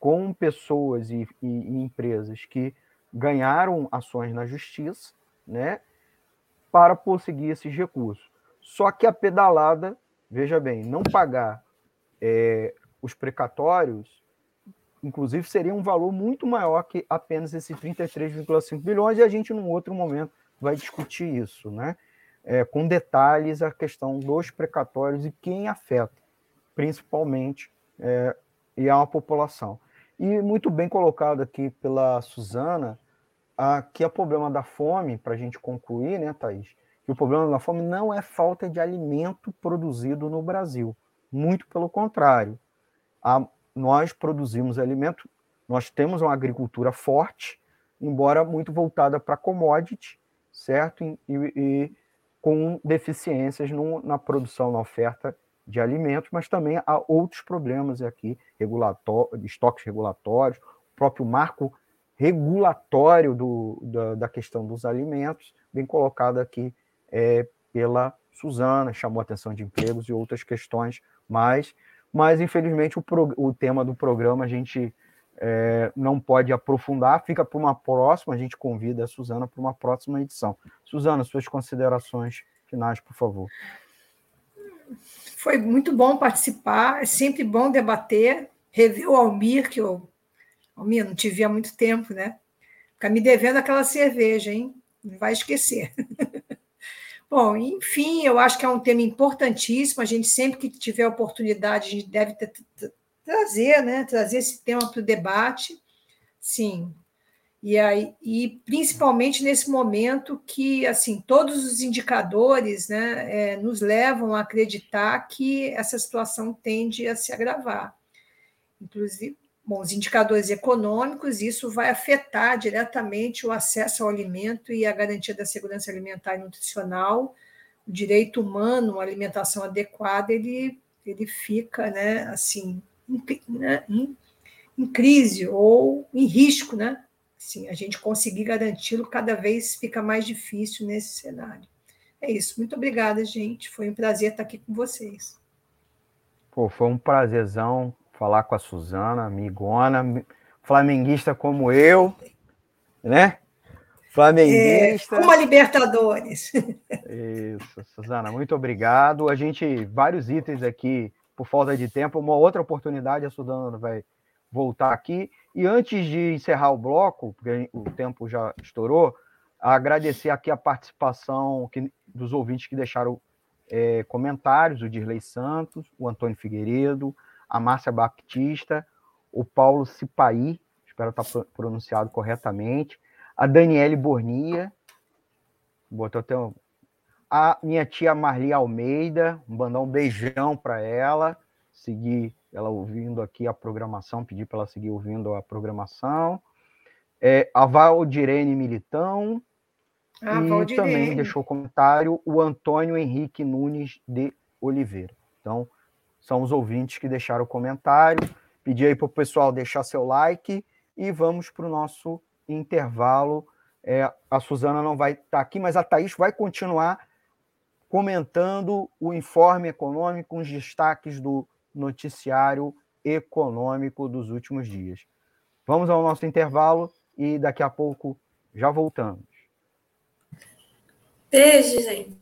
Speaker 2: com pessoas e, e, e empresas que ganharam ações na justiça, né, para conseguir esses recursos. Só que a pedalada, veja bem, não pagar é, os precatórios inclusive, seria um valor muito maior que apenas esses 33,5 bilhões, e a gente, num outro momento, vai discutir isso, né? É, com detalhes a questão dos precatórios e quem afeta, principalmente, é, e a população. E muito bem colocado aqui pela Suzana, que o problema da fome, para a gente concluir, né, Thaís? Que o problema da fome não é falta de alimento produzido no Brasil. Muito pelo contrário. A nós produzimos alimento, nós temos uma agricultura forte, embora muito voltada para commodity, certo? E, e com deficiências no, na produção, na oferta de alimentos, mas também há outros problemas aqui, regulatório, estoques regulatórios, o próprio marco regulatório do, da, da questão dos alimentos, bem colocado aqui é, pela Suzana, chamou atenção de empregos e outras questões mais, mas infelizmente o, pro, o tema do programa a gente é, não pode aprofundar, fica para uma próxima, a gente convida a Suzana para uma próxima edição. Suzana, suas considerações finais, por favor.
Speaker 3: Foi muito bom participar, é sempre bom debater, rever o Almir, que eu, Almir, não te vi há muito tempo, né? Fica me devendo aquela cerveja, hein? Não vai esquecer. Bom, enfim, eu acho que é um tema importantíssimo. A gente sempre que tiver oportunidade, a gente deve trazer, né? Trazer esse tema para o debate. Sim, e, aí, e principalmente nesse momento que assim todos os indicadores né, é, nos levam a acreditar que essa situação tende a se agravar. Inclusive, bom, os indicadores econômicos, isso vai afetar diretamente o acesso ao alimento e a garantia da segurança alimentar e nutricional, o direito humano, uma alimentação adequada, ele, ele fica né, assim, em, né, em, em crise ou em risco, né? Sim, a gente conseguir garanti-lo cada vez fica mais difícil nesse cenário. É isso. Muito obrigada, gente. Foi um prazer estar aqui com vocês.
Speaker 2: Pô, foi um prazerzão falar com a Suzana, amigona, flamenguista como eu, né?
Speaker 3: Flamenguista. É, uma Libertadores.
Speaker 2: Isso, Suzana, muito obrigado. A gente, vários itens aqui, por falta de tempo, uma outra oportunidade, a Suzana vai voltar aqui. E antes de encerrar o bloco, porque o tempo já estourou, agradecer aqui a participação que, dos ouvintes que deixaram é, comentários, o Dirley Santos, o Antônio Figueiredo, a Márcia Baptista, o Paulo Cipaí, espero estar pronunciado corretamente, a Daniele Bornia, botou até um, a minha tia Marli Almeida, mandar um beijão para ela, seguir ela ouvindo aqui a programação, pedir para ela seguir ouvindo a programação. É, a Valdirene Militão. Ah, e Valdirene. também deixou comentário o Antônio Henrique Nunes de Oliveira. Então, são os ouvintes que deixaram o comentário. Pedi aí para o pessoal deixar seu like e vamos para o nosso intervalo. É, a Suzana não vai estar tá aqui, mas a Thaís vai continuar comentando o informe econômico, os destaques do noticiário econômico dos últimos dias. Vamos ao nosso intervalo e daqui a pouco já voltamos.
Speaker 4: Beijo, gente.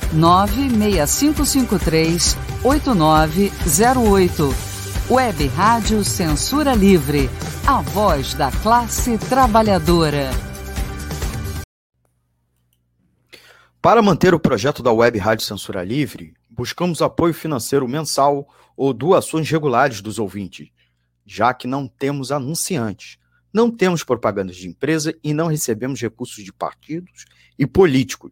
Speaker 5: 96553 8908. Web Rádio Censura Livre, a voz da classe trabalhadora.
Speaker 6: Para manter o projeto da Web Rádio Censura Livre, buscamos apoio financeiro mensal ou doações regulares dos ouvintes, já que não temos anunciantes, não temos propagandas de empresa e não recebemos recursos de partidos e políticos.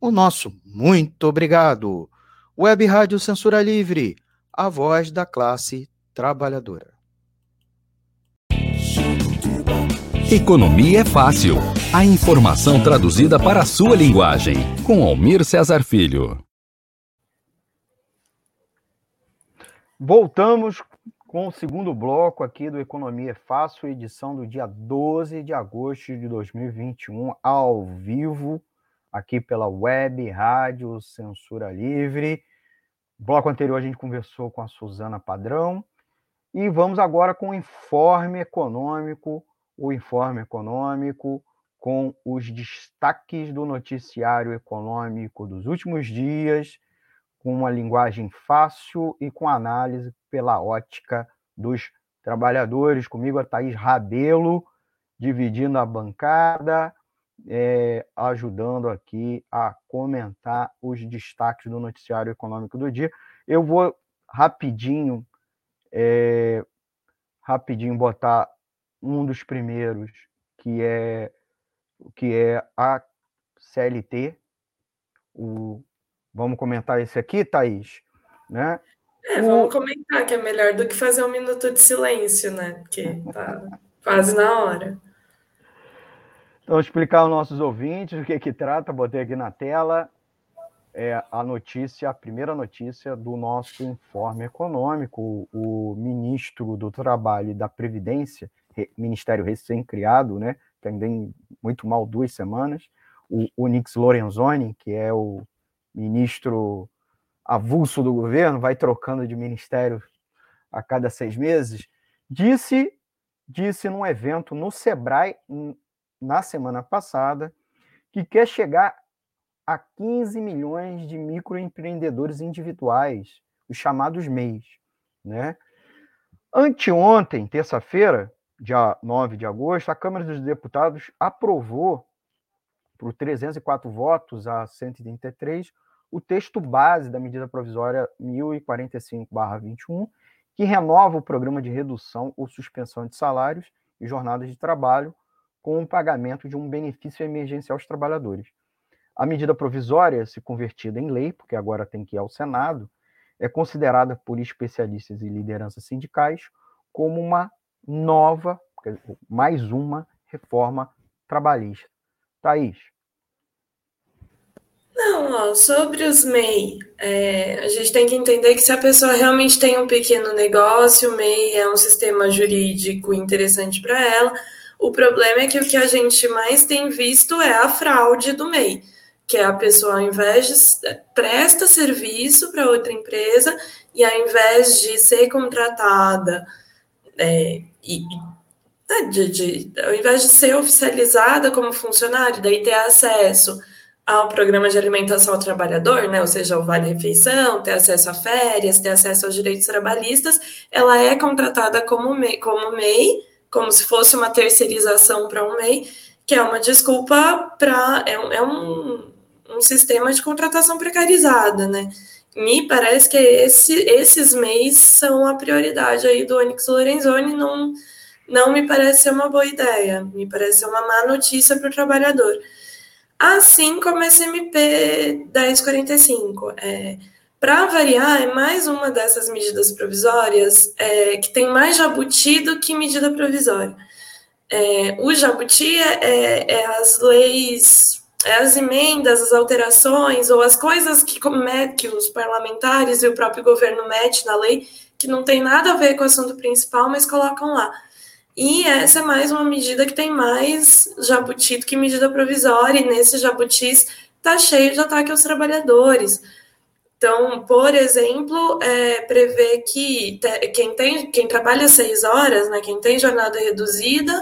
Speaker 6: O nosso muito obrigado. Web Rádio Censura Livre, a voz da classe trabalhadora.
Speaker 1: Economia é fácil. A informação traduzida para a sua linguagem. Com Almir Cesar Filho.
Speaker 2: Voltamos com o segundo bloco aqui do Economia é Fácil, edição do dia 12 de agosto de 2021, ao vivo, aqui pela web, rádio, censura livre. Bloco anterior a gente conversou com a Suzana Padrão. E vamos agora com o informe econômico, o informe econômico com os destaques do noticiário econômico dos últimos dias com uma linguagem fácil e com análise pela ótica dos trabalhadores. Comigo a Thaís Rabelo, dividindo a bancada, é, ajudando aqui a comentar os destaques do noticiário econômico do dia. Eu vou rapidinho, é, rapidinho botar um dos primeiros, que é que é a CLT, o Vamos comentar esse aqui, Thaís? Né?
Speaker 4: É, vamos comentar que é melhor do que fazer um minuto de silêncio, né? Porque tá quase na hora.
Speaker 2: Então, explicar aos nossos ouvintes o que que trata, botei aqui na tela é a notícia, a primeira notícia do nosso informe econômico. O ministro do Trabalho e da Previdência, ministério recém-criado, né? Tem muito mal duas semanas, o, o Nix Lorenzoni, que é o ministro avulso do governo, vai trocando de ministério a cada seis meses, disse, disse num evento no Sebrae na semana passada que quer chegar a 15 milhões de microempreendedores individuais, os chamados MEIs. Né? Anteontem, terça-feira, dia 9 de agosto, a Câmara dos Deputados aprovou, por 304 votos a 133, o texto base da medida provisória 1045-21, que renova o programa de redução ou suspensão de salários e jornadas de trabalho com o pagamento de um benefício emergencial aos trabalhadores. A medida provisória, se convertida em lei, porque agora tem que ir ao Senado, é considerada por especialistas e lideranças sindicais como uma nova, mais uma reforma trabalhista. Thaís,
Speaker 4: não, ó, sobre os MEI, é, a gente tem que entender que se a pessoa realmente tem um pequeno negócio, o MEI é um sistema jurídico interessante para ela. O problema é que o que a gente mais tem visto é a fraude do MEI, que é a pessoa, ao invés de presta serviço para outra empresa e ao invés de ser contratada é, e é, de, de, ao invés de ser oficializada como funcionário, daí ter acesso ao programa de alimentação ao trabalhador, né, ou seja, o vale-refeição, ter acesso a férias, ter acesso aos direitos trabalhistas, ela é contratada como MEI, como, MEI, como se fosse uma terceirização para um MEI, que é uma desculpa para. É, é um, um sistema de contratação precarizada, né? Me parece que esse, esses MEIs são a prioridade aí do Onyx Lorenzoni, não, não me parece ser uma boa ideia, me parece ser uma má notícia para o trabalhador. Assim como esse MP 1045. É, Para variar, é mais uma dessas medidas provisórias é, que tem mais jabuti do que medida provisória. É, o jabuti é, é, é as leis, é as emendas, as alterações ou as coisas que, que os parlamentares e o próprio governo mete na lei que não tem nada a ver com o assunto principal, mas colocam lá. E essa é mais uma medida que tem mais jabuti do que medida provisória, e nesse jabutis está cheio de ataque aos trabalhadores. Então, por exemplo, é, prevê que quem, tem, quem trabalha seis horas, né, quem tem jornada reduzida,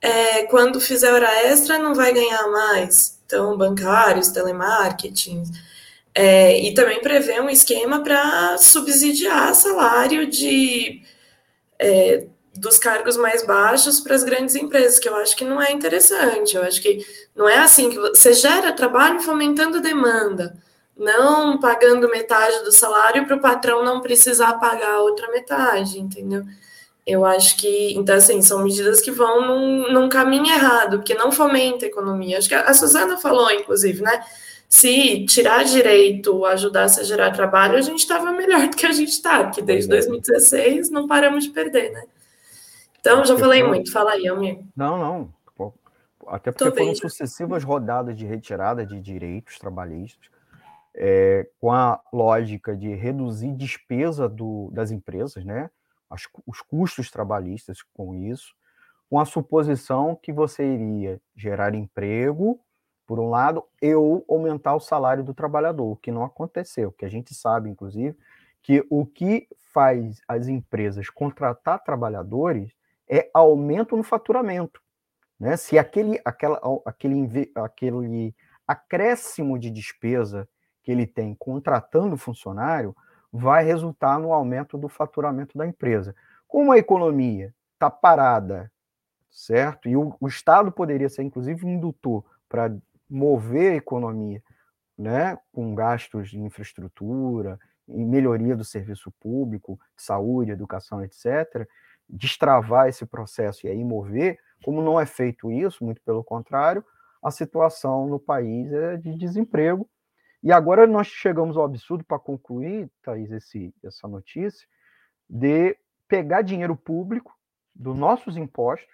Speaker 4: é, quando fizer hora extra não vai ganhar mais. Então, bancários, telemarketing. É, e também prevê um esquema para subsidiar salário de é, dos cargos mais baixos para as grandes empresas, que eu acho que não é interessante. Eu acho que não é assim que você gera trabalho fomentando demanda, não pagando metade do salário para o patrão não precisar pagar a outra metade, entendeu? Eu acho que, então, assim, são medidas que vão num, num caminho errado, que não fomenta a economia. Acho que a Suzana falou, inclusive, né? Se tirar direito ajudasse a gerar trabalho, a gente estava melhor do que a gente está, porque desde 2016 não paramos de perder, né? Então, já falei muito. Fala aí, Almir.
Speaker 2: Não, não. Até porque Tô foram bem. sucessivas rodadas de retirada de direitos trabalhistas, é, com a lógica de reduzir despesa do, das empresas, né? as, os custos trabalhistas com isso, com a suposição que você iria gerar emprego, por um lado, e ou aumentar o salário do trabalhador, o que não aconteceu, que a gente sabe, inclusive, que o que faz as empresas contratar trabalhadores é aumento no faturamento. Né? Se aquele, aquela, aquele, aquele acréscimo de despesa que ele tem contratando funcionário vai resultar no aumento do faturamento da empresa. Como a economia está parada, certo? E o, o, Estado poderia ser, inclusive, indutor para mover a economia, né? com gastos de infraestrutura, em melhoria do serviço público, saúde, educação, etc., destravar esse processo e aí mover, como não é feito isso, muito pelo contrário, a situação no país é de desemprego e agora nós chegamos ao absurdo, para concluir, Thaís, esse, essa notícia, de pegar dinheiro público dos nossos impostos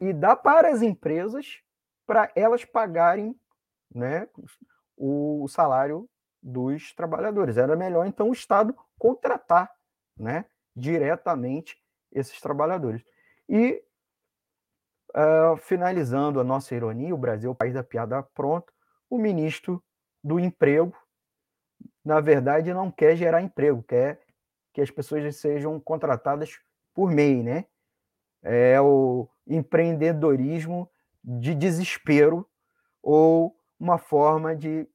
Speaker 2: e dar para as empresas para elas pagarem né, o salário dos trabalhadores. Era melhor, então, o Estado contratar né, diretamente esses trabalhadores. E, uh, finalizando a nossa ironia, o Brasil, o país da piada pronta, o ministro do emprego, na verdade, não quer gerar emprego, quer que as pessoas sejam contratadas por MEI, né? É o empreendedorismo de desespero ou uma forma de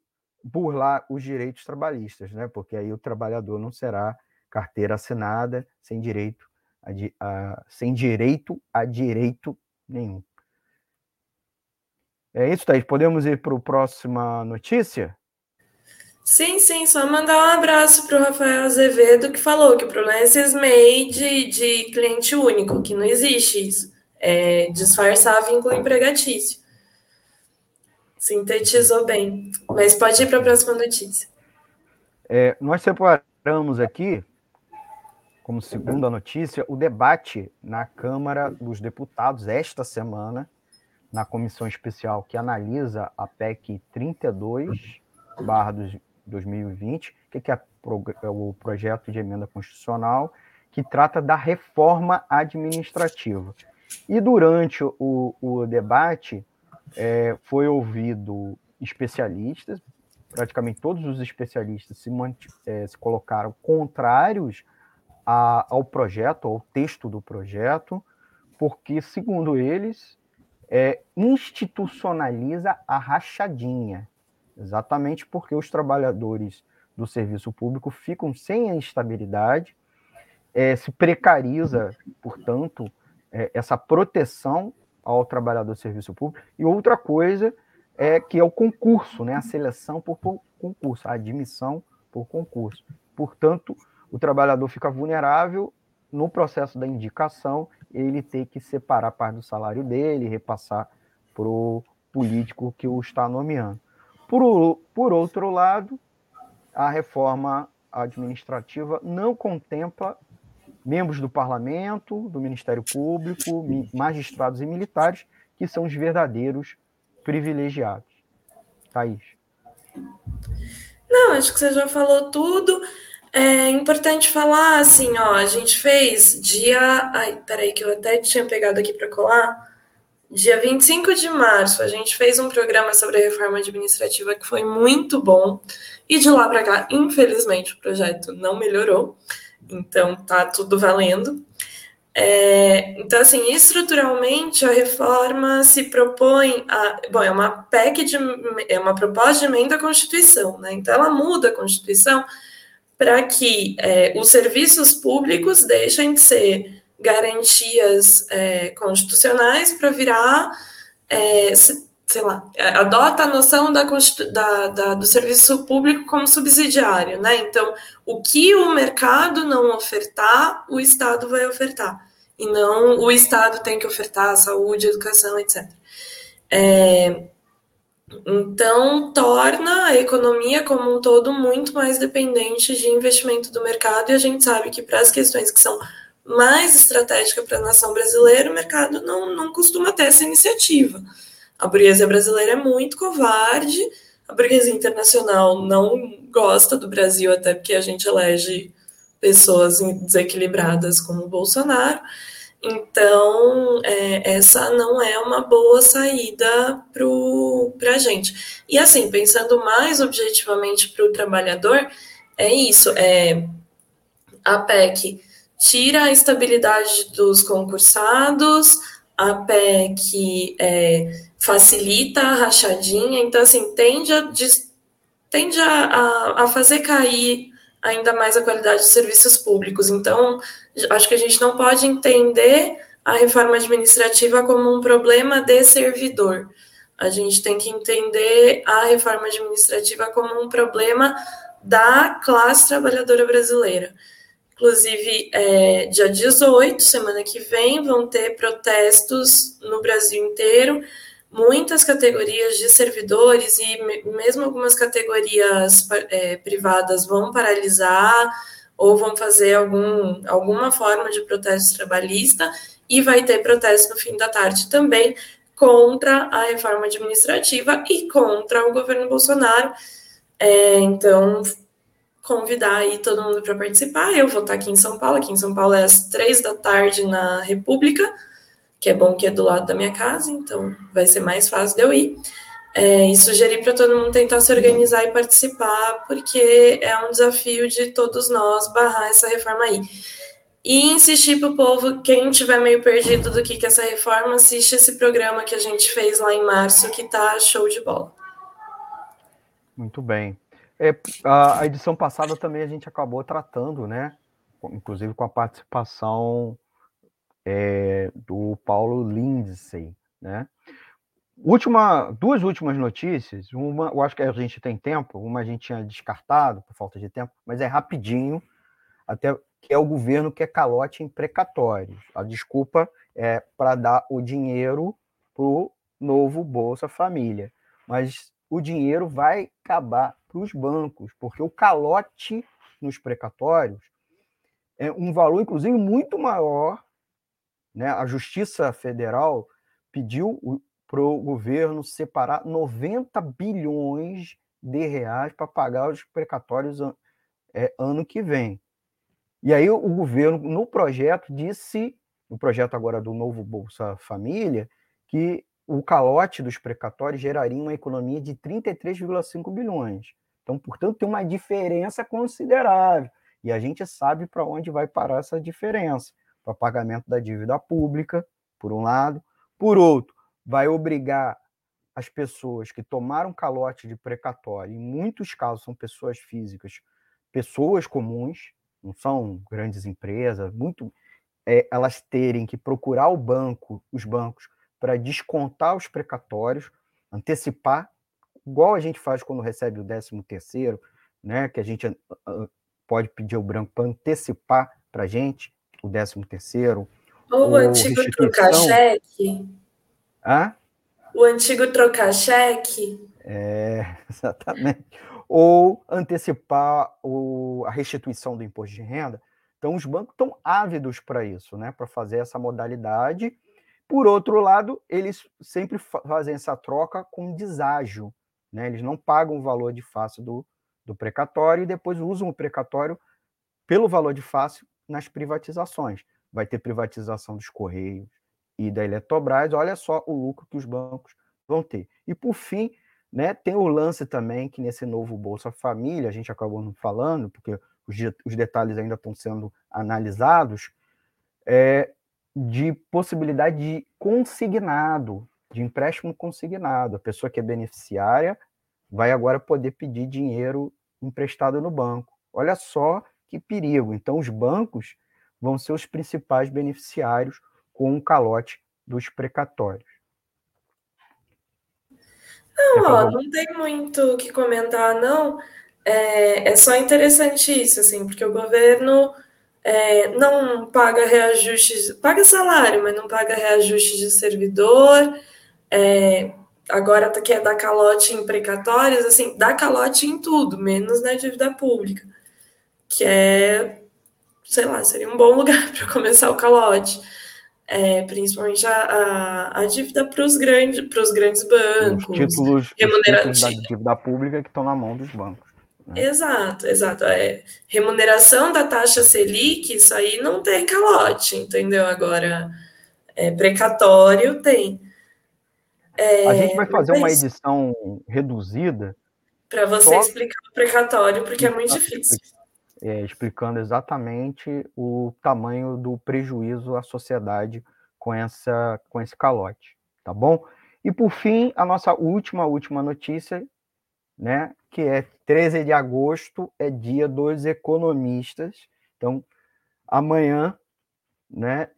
Speaker 2: burlar os direitos trabalhistas, né? Porque aí o trabalhador não será carteira assinada sem direito a, a sem direito a direito nenhum. É isso, Thaís. Podemos ir para a próxima notícia?
Speaker 4: Sim, sim, só mandar um abraço para o Rafael Azevedo, que falou que o problema é esses de, de cliente único, que não existe isso. É disfarçar vínculo empregatício. Sintetizou bem. Mas pode ir para a próxima notícia.
Speaker 2: É, nós separamos aqui, como segunda notícia, o debate na Câmara dos Deputados esta semana, na comissão especial que analisa a PEC 32, barra 2020, que é o projeto de emenda constitucional que trata da reforma administrativa. E durante o, o debate é, foi ouvido especialistas, praticamente todos os especialistas se, é, se colocaram contrários a, ao projeto, ao texto do projeto, porque, segundo eles, é, institucionaliza a rachadinha exatamente porque os trabalhadores do serviço público ficam sem a estabilidade, é, se precariza, portanto, é, essa proteção ao trabalhador do serviço público. E outra coisa é que é o concurso, né, a seleção por, concurso, a admissão por concurso. Portanto, o trabalhador fica vulnerável no processo da indicação, ele tem que separar parte do salário dele, repassar para o político que o está nomeando. Por, por outro lado, a reforma administrativa não contempla membros do parlamento, do Ministério Público, magistrados e militares, que são os verdadeiros privilegiados. Thaís.
Speaker 4: Não, acho que você já falou tudo. É importante falar assim, ó, a gente fez dia. Ai, peraí, que eu até tinha pegado aqui para colar. Dia 25 de março, a gente fez um programa sobre a reforma administrativa que foi muito bom. E de lá para cá, infelizmente, o projeto não melhorou. Então, tá tudo valendo. É, então, assim, estruturalmente, a reforma se propõe a. Bom, é uma PEC de. É uma proposta de emenda à Constituição, né? Então, ela muda a Constituição para que é, os serviços públicos deixem de ser garantias é, constitucionais para virar, é, sei lá, adota a noção da, da, da, do serviço público como subsidiário, né? Então, o que o mercado não ofertar, o Estado vai ofertar. E não o Estado tem que ofertar saúde, educação, etc. É, então, torna a economia como um todo muito mais dependente de investimento do mercado, e a gente sabe que para as questões que são mais estratégica para a nação brasileira, o mercado não, não costuma ter essa iniciativa. A burguesia brasileira é muito covarde, a burguesia internacional não gosta do Brasil, até porque a gente elege pessoas desequilibradas como o Bolsonaro. Então, é, essa não é uma boa saída para a gente. E assim, pensando mais objetivamente para o trabalhador, é isso: é, a PEC tira a estabilidade dos concursados, a PEC é, facilita a rachadinha, então, assim, tende a, tende a, a, a fazer cair ainda mais a qualidade dos serviços públicos. Então, acho que a gente não pode entender a reforma administrativa como um problema de servidor. A gente tem que entender a reforma administrativa como um problema da classe trabalhadora brasileira. Inclusive, é, dia 18, semana que vem, vão ter protestos no Brasil inteiro. Muitas categorias de servidores e mesmo algumas categorias é, privadas vão paralisar ou vão fazer algum, alguma forma de protesto trabalhista, e vai ter protesto no fim da tarde também contra a reforma administrativa e contra o governo Bolsonaro. É, então, convidar aí todo mundo para participar. Eu vou estar aqui em São Paulo, aqui em São Paulo é às três da tarde na República, que é bom que é do lado da minha casa, então vai ser mais fácil de eu ir. É, e sugerir para todo mundo tentar se organizar e participar, porque é um desafio de todos nós barrar essa reforma aí. E insistir para o povo, quem tiver meio perdido do que, que é essa reforma, assiste esse programa que a gente fez lá em março, que tá show de bola.
Speaker 2: Muito bem. É, a, edição passada também a gente acabou tratando, né? Inclusive com a participação é, do Paulo Lindsay, né? Última, duas últimas notícias. Uma, eu acho que a gente tem tempo. Uma a gente tinha descartado por falta de tempo, mas é rapidinho. Até que é o governo que é calote em precatórios. A desculpa é para dar o dinheiro para o novo Bolsa Família. Mas o dinheiro vai acabar para os bancos, porque o calote nos precatórios é um valor, inclusive, muito maior. Né? A Justiça Federal pediu para o governo separar 90 bilhões de reais para pagar os precatórios é, ano que vem. E aí o governo, no projeto, disse, no projeto agora do novo Bolsa Família, que o calote dos precatórios geraria uma economia de 33,5 bilhões. Então, portanto, tem uma diferença considerável. E a gente sabe para onde vai parar essa diferença. Para pagamento da dívida pública, por um lado. Por outro, vai obrigar as pessoas que tomaram calote de precatório, em muitos casos são pessoas físicas, pessoas comuns, não são grandes empresas, muito é, elas terem que procurar o banco, os bancos, para descontar os precatórios, antecipar, igual a gente faz quando recebe o 13 terceiro, né, que a gente pode pedir ao branco para antecipar para a gente o 13 terceiro.
Speaker 4: Ou o antigo trocar cheque.
Speaker 2: Hã?
Speaker 4: O antigo trocar cheque.
Speaker 2: É, exatamente. Ou antecipar o, a restituição do imposto de renda. Então, os bancos estão ávidos para isso, né? Para fazer essa modalidade por outro lado, eles sempre fazem essa troca com deságio. Né? Eles não pagam o valor de face do, do precatório e depois usam o precatório pelo valor de face nas privatizações. Vai ter privatização dos Correios e da Eletrobras. Olha só o lucro que os bancos vão ter. E, por fim, né, tem o lance também que nesse novo Bolsa Família, a gente acabou não falando, porque os, os detalhes ainda estão sendo analisados, é, de possibilidade de consignado, de empréstimo consignado. A pessoa que é beneficiária vai agora poder pedir dinheiro emprestado no banco. Olha só que perigo. Então, os bancos vão ser os principais beneficiários com o calote dos precatórios.
Speaker 4: Não, ó, não tem muito o que comentar, não. É, é só interessante isso, assim, porque o governo é, não paga reajustes, paga salário, mas não paga reajustes de servidor. É, agora quer dar calote em precatórios, assim, dá calote em tudo, menos na dívida pública, que é, sei lá, seria um bom lugar para começar o calote. É, principalmente a, a, a dívida para os grandes, grandes bancos.
Speaker 2: Os títulos, remunerativos. da dívida pública que estão na mão dos bancos.
Speaker 4: Né? Exato, exato. É, remuneração da taxa Selic, isso aí não tem calote, entendeu? Agora, é, precatório tem.
Speaker 2: É, a gente vai fazer uma edição reduzida.
Speaker 4: Para você só... explicar o precatório, porque é muito difícil.
Speaker 2: É, explicando exatamente o tamanho do prejuízo à sociedade com, essa, com esse calote, tá bom? E por fim, a nossa última, última notícia, né, que é 13 de agosto, é dia dos economistas. Então, amanhã, né,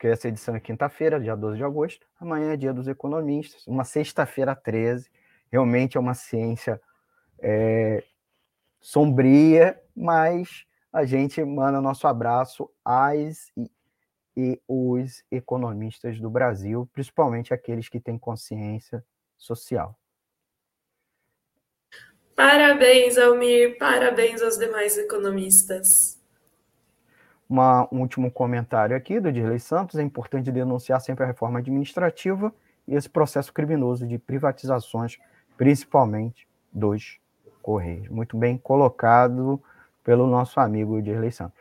Speaker 2: porque essa edição é quinta-feira, dia 12 de agosto, amanhã é dia dos economistas, uma sexta-feira 13, realmente é uma ciência é, sombria, mas a gente manda nosso abraço às e, e os economistas do Brasil, principalmente aqueles que têm consciência social.
Speaker 4: Parabéns, Almir, parabéns aos demais economistas.
Speaker 2: Uma, um último comentário aqui do Dirley Santos. É importante denunciar sempre a reforma administrativa e esse processo criminoso de privatizações, principalmente dos Correios. Muito bem colocado pelo nosso amigo Dirley Santos.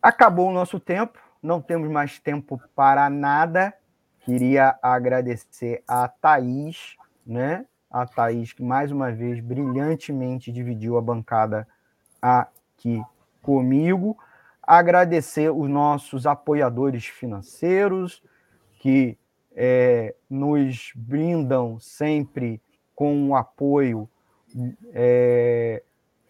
Speaker 2: Acabou o nosso tempo, não temos mais tempo para nada. Queria agradecer a Thaís, né? A Thaís, que mais uma vez brilhantemente dividiu a bancada aqui comigo agradecer os nossos apoiadores financeiros que é, nos brindam sempre com o apoio é,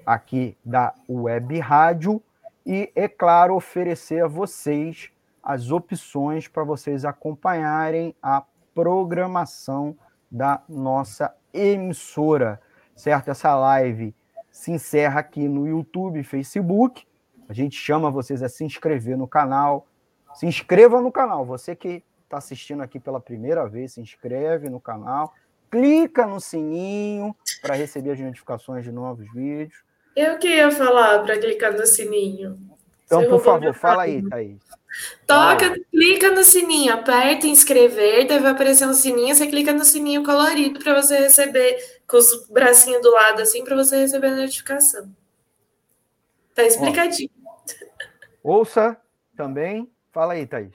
Speaker 2: aqui da Web Rádio. E, é claro, oferecer a vocês as opções para vocês acompanharem a programação da nossa emissora, certo? Essa live se encerra aqui no YouTube, Facebook a gente chama vocês a se inscrever no canal. Se inscreva no canal. Você que está assistindo aqui pela primeira vez, se inscreve no canal. Clica no sininho para receber as notificações de novos vídeos.
Speaker 4: Eu que ia falar para clicar no sininho.
Speaker 2: Então, Você por favor, fala aí, Thaís.
Speaker 4: Toca, clica no sininho, aperta inscrever, deve aparecer um sininho, você clica no sininho colorido para você receber, com os bracinhos do lado assim, para você receber a notificação. Tá explicadinho.
Speaker 2: Ouça também. Fala aí, Thaís.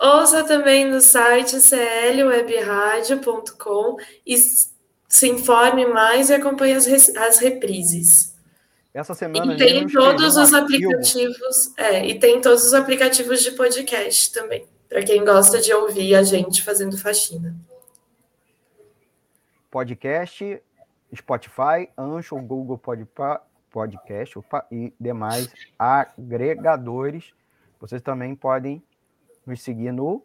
Speaker 4: Ouça também no site clwebradio.com e se informe mais e acompanhe as, as reprises.
Speaker 2: Essa semana
Speaker 4: e tem todos os aplicativos, é, e tem todos os aplicativos de podcast também, para quem gosta de ouvir a gente fazendo faxina.
Speaker 2: Podcast, Spotify, Ancho, Google Podcast, podcast opa, e demais agregadores. Vocês também podem nos seguir no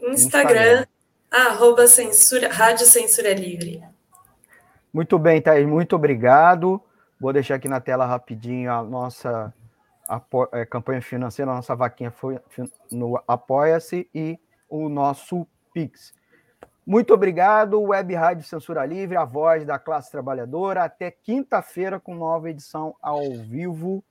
Speaker 4: Instagram, Instagram. arroba censura, Rádio Censura Livre.
Speaker 2: Muito bem, Thaís, muito obrigado. Vou deixar aqui na tela rapidinho a nossa a, a é, campanha financeira, a nossa vaquinha foi no Apoia-se e o nosso Pix. Muito obrigado, Web Rádio Censura Livre, a voz da classe trabalhadora. Até quinta-feira com nova edição ao vivo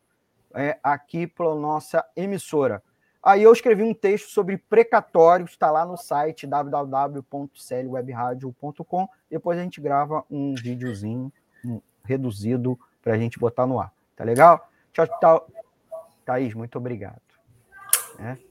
Speaker 2: é, aqui pela nossa emissora. Aí eu escrevi um texto sobre precatório, está lá no site www.clwebradio.com. Depois a gente grava um videozinho um, reduzido para a gente botar no ar. Tá legal? Tchau, tchau. Thaís, muito obrigado. É.